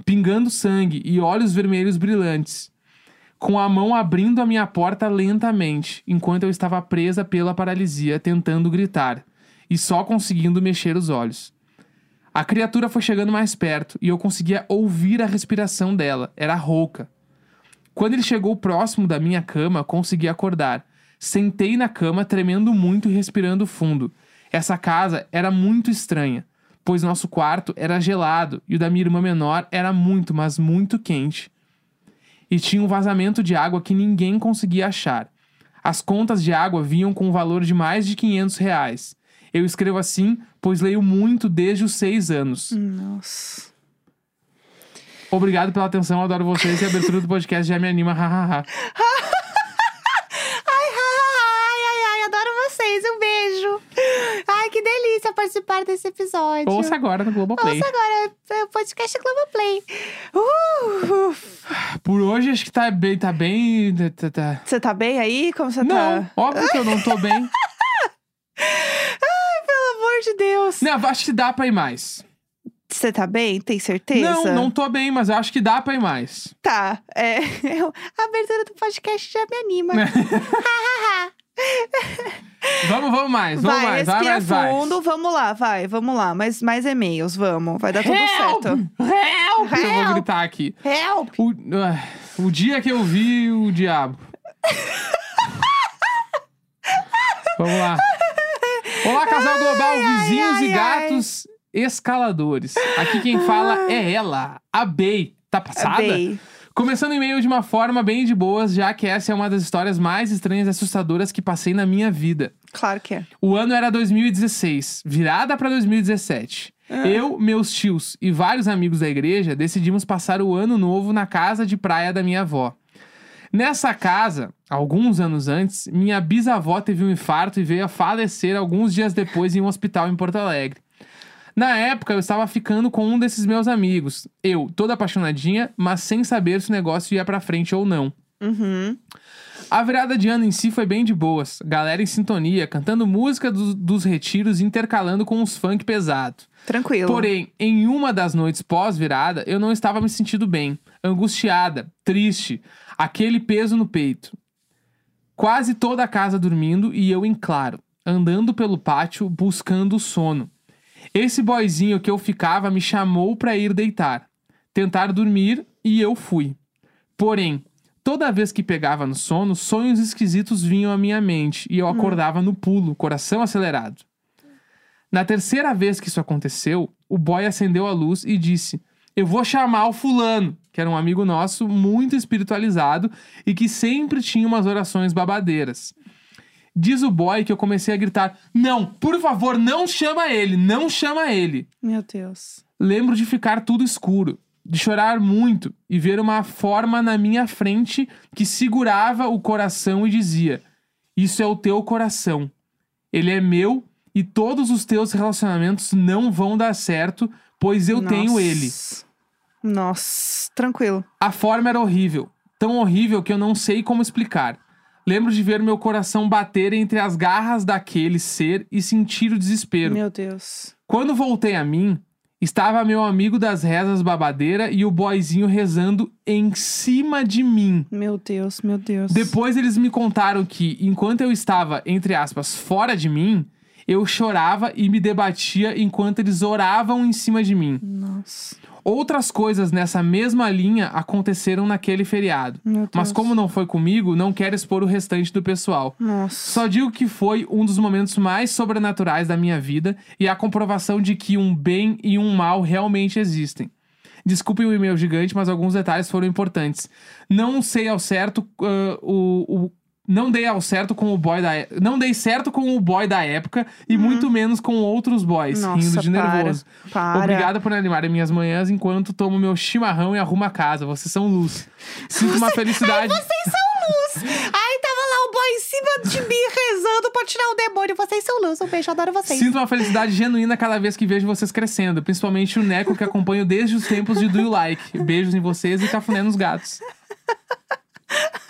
Speaker 2: pingando sangue e olhos vermelhos brilhantes, com a mão abrindo a minha porta lentamente, enquanto eu estava presa pela paralisia, tentando gritar e só conseguindo mexer os olhos. A criatura foi chegando mais perto e eu conseguia ouvir a respiração dela. Era rouca. Quando ele chegou próximo da minha cama, consegui acordar. Sentei na cama, tremendo muito e respirando fundo. Essa casa era muito estranha, pois nosso quarto era gelado e o da minha irmã menor era muito, mas muito quente. E tinha um vazamento de água que ninguém conseguia achar. As contas de água vinham com um valor de mais de 500 reais. Eu escrevo assim, pois leio muito desde os seis anos.
Speaker 1: Nossa.
Speaker 2: Obrigado pela atenção, adoro vocês e a abertura do podcast já me anima, hahaha.
Speaker 1: Ai, ai, ai, ai, adoro vocês. Um beijo. Ai, que delícia participar desse episódio.
Speaker 2: Ouça agora no Globoplay.
Speaker 1: Ouça agora, é o podcast Globoplay. Uh,
Speaker 2: Por hoje acho que tá bem, tá bem. tá- tá-
Speaker 1: Você tá bem aí? Como você
Speaker 2: Não,
Speaker 1: tá?
Speaker 2: óbvio que eu não tô bem. <laughs>
Speaker 1: Ai, pelo amor de Deus.
Speaker 2: Não, acho que dá pra ir mais.
Speaker 1: Você tá bem? Tem certeza?
Speaker 2: Não, não tô bem, mas eu acho que dá pra ir mais.
Speaker 1: Tá. É, <laughs> eu- a abertura do podcast já me anima. <laughs>
Speaker 2: Vamos, vamos mais, vamos
Speaker 1: vai,
Speaker 2: mais, vai
Speaker 1: respira
Speaker 2: mais, vai.
Speaker 1: fundo. Vamos lá, vai, vamos lá. Mais, mais e-mails, vamos. Vai dar tudo
Speaker 2: Help!
Speaker 1: certo.
Speaker 2: Help! Eu vou gritar aqui.
Speaker 1: Help!
Speaker 2: O, ah, o dia que eu vi o diabo. <laughs> Vamos lá. Olá, casal global, vizinhos
Speaker 1: ai,
Speaker 2: e gatos escaladores. Aqui quem fala é ela, a Bey. Tá passada?
Speaker 1: Bey.
Speaker 2: Começando o e-mail de uma forma bem de boas, já que essa é uma das histórias mais estranhas e assustadoras que passei na minha vida.
Speaker 1: Claro que é.
Speaker 2: O ano era 2016, virada para 2017. Eu, meus tios e vários amigos da igreja decidimos passar o ano novo na casa de praia da minha avó. Nessa casa, alguns anos antes, minha bisavó teve um infarto e veio a falecer alguns dias depois em um hospital em Porto Alegre. Na época, eu estava ficando com um desses meus amigos. Eu, toda apaixonadinha, mas sem saber se o negócio ia pra frente ou não.
Speaker 1: Uhum.
Speaker 2: A virada de ano em si foi bem de boas. Galera em sintonia, cantando música do- dos retiros, intercalando com uns funk pesado.
Speaker 1: Tranquilo.
Speaker 2: Porém, em uma das noites pós-virada, eu não estava me sentindo bem. Angustiada, triste, aquele peso no peito. Quase toda a casa dormindo e eu em claro, andando pelo pátio buscando o sono. Esse boyzinho que eu ficava me chamou para ir deitar, tentar dormir e eu fui. Porém, toda vez que pegava no sono, sonhos esquisitos vinham à minha mente e eu acordava no pulo, coração acelerado. Na terceira vez que isso aconteceu, o boy acendeu a luz e disse: Eu vou chamar o fulano, que era um amigo nosso muito espiritualizado e que sempre tinha umas orações babadeiras. Diz o boy que eu comecei a gritar: Não, por favor, não chama ele, não chama ele.
Speaker 1: Meu Deus.
Speaker 2: Lembro de ficar tudo escuro, de chorar muito e ver uma forma na minha frente que segurava o coração e dizia: Isso é o teu coração. Ele é meu e todos os teus relacionamentos não vão dar certo, pois eu tenho
Speaker 1: Nossa.
Speaker 2: ele.
Speaker 1: Nossa, tranquilo.
Speaker 2: A forma era horrível, tão horrível que eu não sei como explicar. Lembro de ver meu coração bater entre as garras daquele ser e sentir o desespero.
Speaker 1: Meu Deus.
Speaker 2: Quando voltei a mim, estava meu amigo das rezas babadeira e o boyzinho rezando em cima de mim.
Speaker 1: Meu Deus, meu Deus.
Speaker 2: Depois eles me contaram que, enquanto eu estava, entre aspas, fora de mim, eu chorava e me debatia enquanto eles oravam em cima de mim.
Speaker 1: Nossa.
Speaker 2: Outras coisas nessa mesma linha aconteceram naquele feriado. Mas como não foi comigo, não quero expor o restante do pessoal.
Speaker 1: Nossa.
Speaker 2: Só digo que foi um dos momentos mais sobrenaturais da minha vida e a comprovação de que um bem e um mal realmente existem. Desculpem o e-mail gigante, mas alguns detalhes foram importantes. Não sei ao certo ah, o, o- Não dei ao certo com o boy da é- Não dei certo com o boy da época e muito menos com outros boys.
Speaker 1: Nossa,
Speaker 2: rindo de
Speaker 1: para.
Speaker 2: nervoso.
Speaker 1: Para.
Speaker 2: Obrigada por animarem minhas manhãs enquanto tomo meu chimarrão e arrumo a casa. Vocês são luz. Sinto uma felicidade.
Speaker 1: Vocês são luz. Ai, tava lá o boy em cima de mim rezando pra tirar o demônio. Vocês são luz. Um beijo, adoro vocês.
Speaker 2: Sinto uma felicidade genuína cada vez que vejo vocês crescendo. Principalmente o Neco, que acompanho desde os tempos de Do You Like. Beijos em vocês e cafuné nos gatos. <laughs>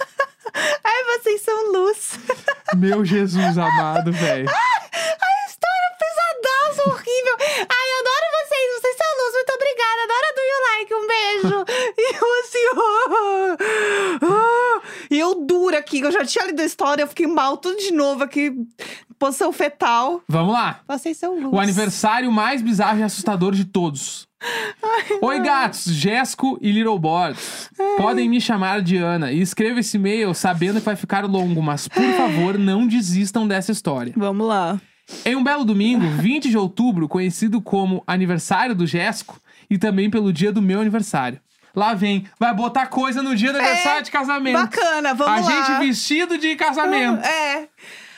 Speaker 1: Vocês são luz. <laughs>
Speaker 2: Meu Jesus amado, velho.
Speaker 1: Ai, história pesadaço, horrível. Ai, adoro vocês. Vocês são luz. Muito obrigada. Adoro do you like. Um beijo. <laughs> E eu assim, oh, oh. E eu dura aqui. Eu já tinha lido a história. Eu fiquei mal tudo de novo aqui. Posição fetal.
Speaker 2: Vamos lá.
Speaker 1: Vocês são luz.
Speaker 2: O aniversário mais bizarro e assustador de todos. Oi, gatos, Jesco e Little Boards. Podem me chamar de Ana e escreva esse e-mail sabendo que vai ficar longo, mas por favor, não desistam dessa história.
Speaker 1: Vamos lá.
Speaker 2: Em um belo domingo, 20 de outubro, conhecido como aniversário do Jesco e também pelo dia do meu aniversário. Lá vem, vai botar coisa no dia do aniversário de casamento.
Speaker 1: Bacana,
Speaker 2: A
Speaker 1: vamos lá.
Speaker 2: gente vestido de casamento.
Speaker 1: É.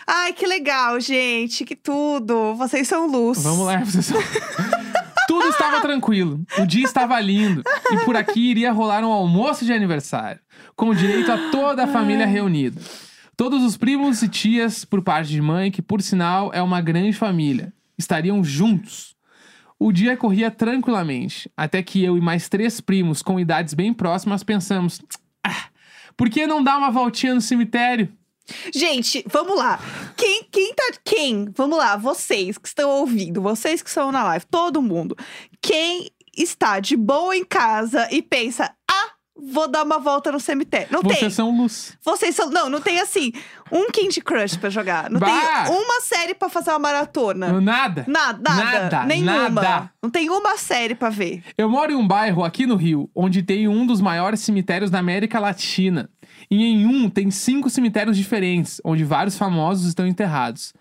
Speaker 1: Ai, que legal, gente. Que tudo. Vocês são luz.
Speaker 2: Vamos lá, vocês são- <laughs> Tudo estava tranquilo, o dia estava lindo e por aqui iria rolar um almoço de aniversário, com direito a toda a família reunida. Todos os primos e tias, por parte de mãe, que por sinal é uma grande família, estariam juntos. O dia corria tranquilamente, até que eu e mais três primos com idades bem próximas pensamos: ah, por que não dar uma voltinha no cemitério?
Speaker 1: Gente, vamos lá. Quem, quem tá. Quem? Vamos lá, vocês que estão ouvindo, vocês que estão na live, todo mundo. Quem está de boa em casa e pensa, ah, vou dar uma volta no cemitério. Não
Speaker 2: Vocês
Speaker 1: tem.
Speaker 2: são luz.
Speaker 1: Vocês são. Não, não tem assim, um Candy Crush pra jogar. Não
Speaker 2: Bah!
Speaker 1: tem uma série pra fazer uma maratona.
Speaker 2: Nada.
Speaker 1: Nada, nada,
Speaker 2: Nada,
Speaker 1: nenhuma.
Speaker 2: nada.
Speaker 1: Não tem uma série pra ver.
Speaker 2: Eu moro em um bairro aqui no Rio, onde tem um dos maiores cemitérios da América Latina. E em um tem cinco cemitérios diferentes, onde vários famosos estão enterrados.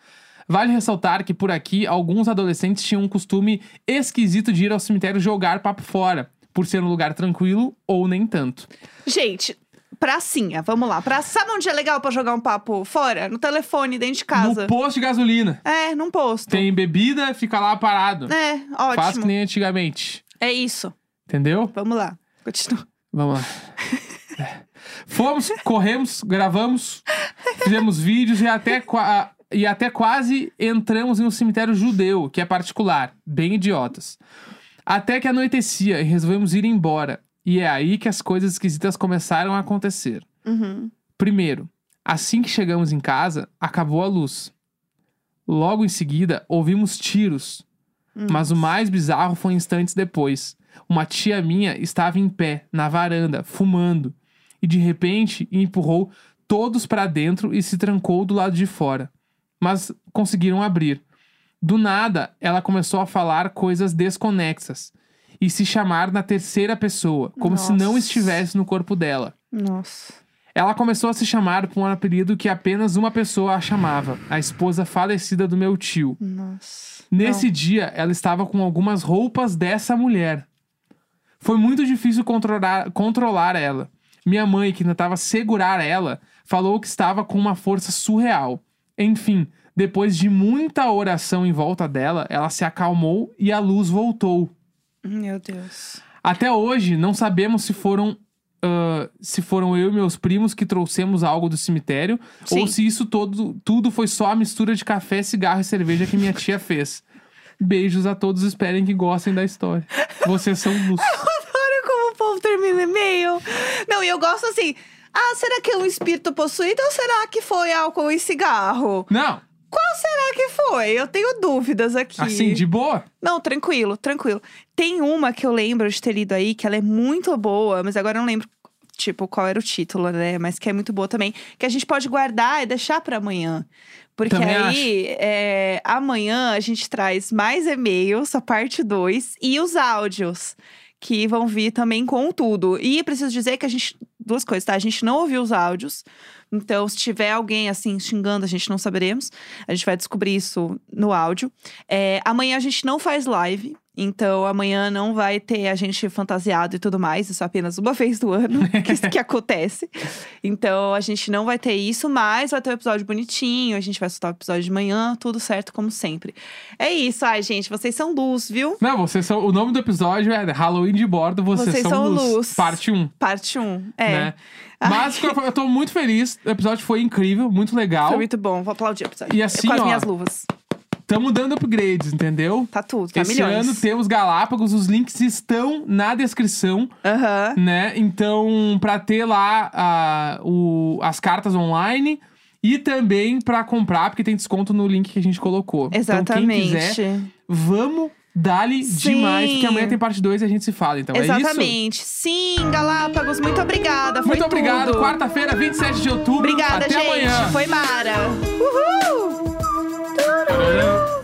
Speaker 2: Vale ressaltar que por aqui alguns adolescentes tinham um costume esquisito de ir ao cemitério jogar papo fora, por ser um lugar tranquilo ou nem tanto.
Speaker 1: Gente, pracinha, vamos lá. Pra, sabe onde é legal pra jogar um papo fora? No telefone, dentro de casa.
Speaker 2: No posto de gasolina.
Speaker 1: É, num posto.
Speaker 2: Tem bebida, fica lá parado.
Speaker 1: É,
Speaker 2: Faz que
Speaker 1: ótimo.
Speaker 2: nem antigamente.
Speaker 1: É isso.
Speaker 2: Entendeu?
Speaker 1: Vamos lá. Continua.
Speaker 2: Vamos lá. <laughs> Fomos, corremos, gravamos, fizemos vídeos e até, e até quase entramos em um cemitério judeu, que é particular, bem idiotas. Até que anoitecia e resolvemos ir embora. E é aí que as coisas esquisitas começaram a acontecer.
Speaker 1: Uhum.
Speaker 2: Primeiro, Assim que chegamos em casa, acabou a luz. Logo em seguida, ouvimos tiros. Mas o mais bizarro foi instantes depois. Uma tia minha estava em pé, na varanda, fumando. E de repente empurrou todos para dentro e se trancou do lado de fora. Mas conseguiram abrir. Do nada, ela começou a falar coisas desconexas e se chamar na terceira pessoa, como se não
Speaker 1: Nossa.
Speaker 2: estivesse no corpo dela.
Speaker 1: Nossa.
Speaker 2: Ela começou a se chamar por um apelido que apenas uma pessoa a chamava, a esposa falecida do meu tio.
Speaker 1: Nossa.
Speaker 2: Nesse dia, ela estava com algumas roupas dessa mulher. Foi muito difícil controlar, controlar ela. Minha mãe, que tentava segurar ela, falou que estava com uma força surreal. Enfim, depois de muita oração em volta dela, ela se acalmou e a luz voltou.
Speaker 1: Meu Deus.
Speaker 2: Até hoje, não sabemos se foram. ah, se foram eu e meus primos que trouxemos algo do cemitério ou
Speaker 1: Sim.
Speaker 2: se isso todo, tudo foi só a mistura de café, cigarro e cerveja que minha tia fez. Beijos a todos, esperem que gostem da história. Vocês são luz. <laughs>
Speaker 1: Como o termina e-mail. Não, e eu gosto assim. Ah, será que é um espírito possuído ou será que foi álcool e cigarro?
Speaker 2: Não,
Speaker 1: Qual será que foi? Eu tenho dúvidas aqui.
Speaker 2: assim, de boa.
Speaker 1: Não, tranquilo, tranquilo. Tem uma que eu lembro de ter lido aí, que ela é muito boa, mas agora eu não lembro, tipo, qual era o título, né? Mas que é muito boa também. Que a gente pode guardar e deixar pra amanhã. Porque
Speaker 2: Também
Speaker 1: aí, é, amanhã a gente traz mais e-mails, a parte 2, e os áudios. Que vão vir também com tudo. E preciso dizer que a gente. Duas coisas, tá? A gente não ouviu os áudios. Então, se tiver alguém assim xingando, a gente não saberemos. A gente vai descobrir isso no áudio. É, amanhã a gente não faz live. Então, amanhã não vai ter a gente fantasiado e tudo mais. Isso é apenas uma <laughs> vez do ano que isso que acontece. Então, a gente não vai ter isso, mas vai ter um episódio bonitinho. A gente vai soltar o episódio de manhã, tudo certo, como sempre. É isso, ai, gente. Vocês são luz, viu?
Speaker 2: Não, vocês são. O nome do episódio é Halloween de Bordo, vocês,
Speaker 1: Vocês
Speaker 2: são,
Speaker 1: são
Speaker 2: luz.
Speaker 1: luz.
Speaker 2: Parte 1.
Speaker 1: Parte 1. É.
Speaker 2: Né? Mas eu tô muito feliz. O episódio foi incrível, muito legal.
Speaker 1: Foi muito bom. Vou aplaudir o episódio.
Speaker 2: E assim,
Speaker 1: Com as
Speaker 2: ó,
Speaker 1: minhas luvas.
Speaker 2: Tamo dando upgrades, entendeu?
Speaker 1: Tá tudo, tá
Speaker 2: Esse
Speaker 1: milhões.
Speaker 2: ano temos Galápagos, os links estão na descrição,
Speaker 1: Aham.
Speaker 2: né? Então, pra ter lá a- o- as cartas online e também pra comprar, porque tem desconto no link que a gente colocou.
Speaker 1: Exatamente.
Speaker 2: Então, quem quiser, vamos dar-lhe
Speaker 1: Sim.
Speaker 2: demais, porque amanhã tem parte 2 e a gente se fala. Então, é isso?
Speaker 1: Exatamente. Sim, Galápagos, muito obrigada. Foi
Speaker 2: Muito obrigado.
Speaker 1: tudo.
Speaker 2: Quarta-feira, 27 de outubro.
Speaker 1: Obrigada,
Speaker 2: Até
Speaker 1: gente.
Speaker 2: amanhã.
Speaker 1: Foi Mara. Uhul!
Speaker 2: Salut.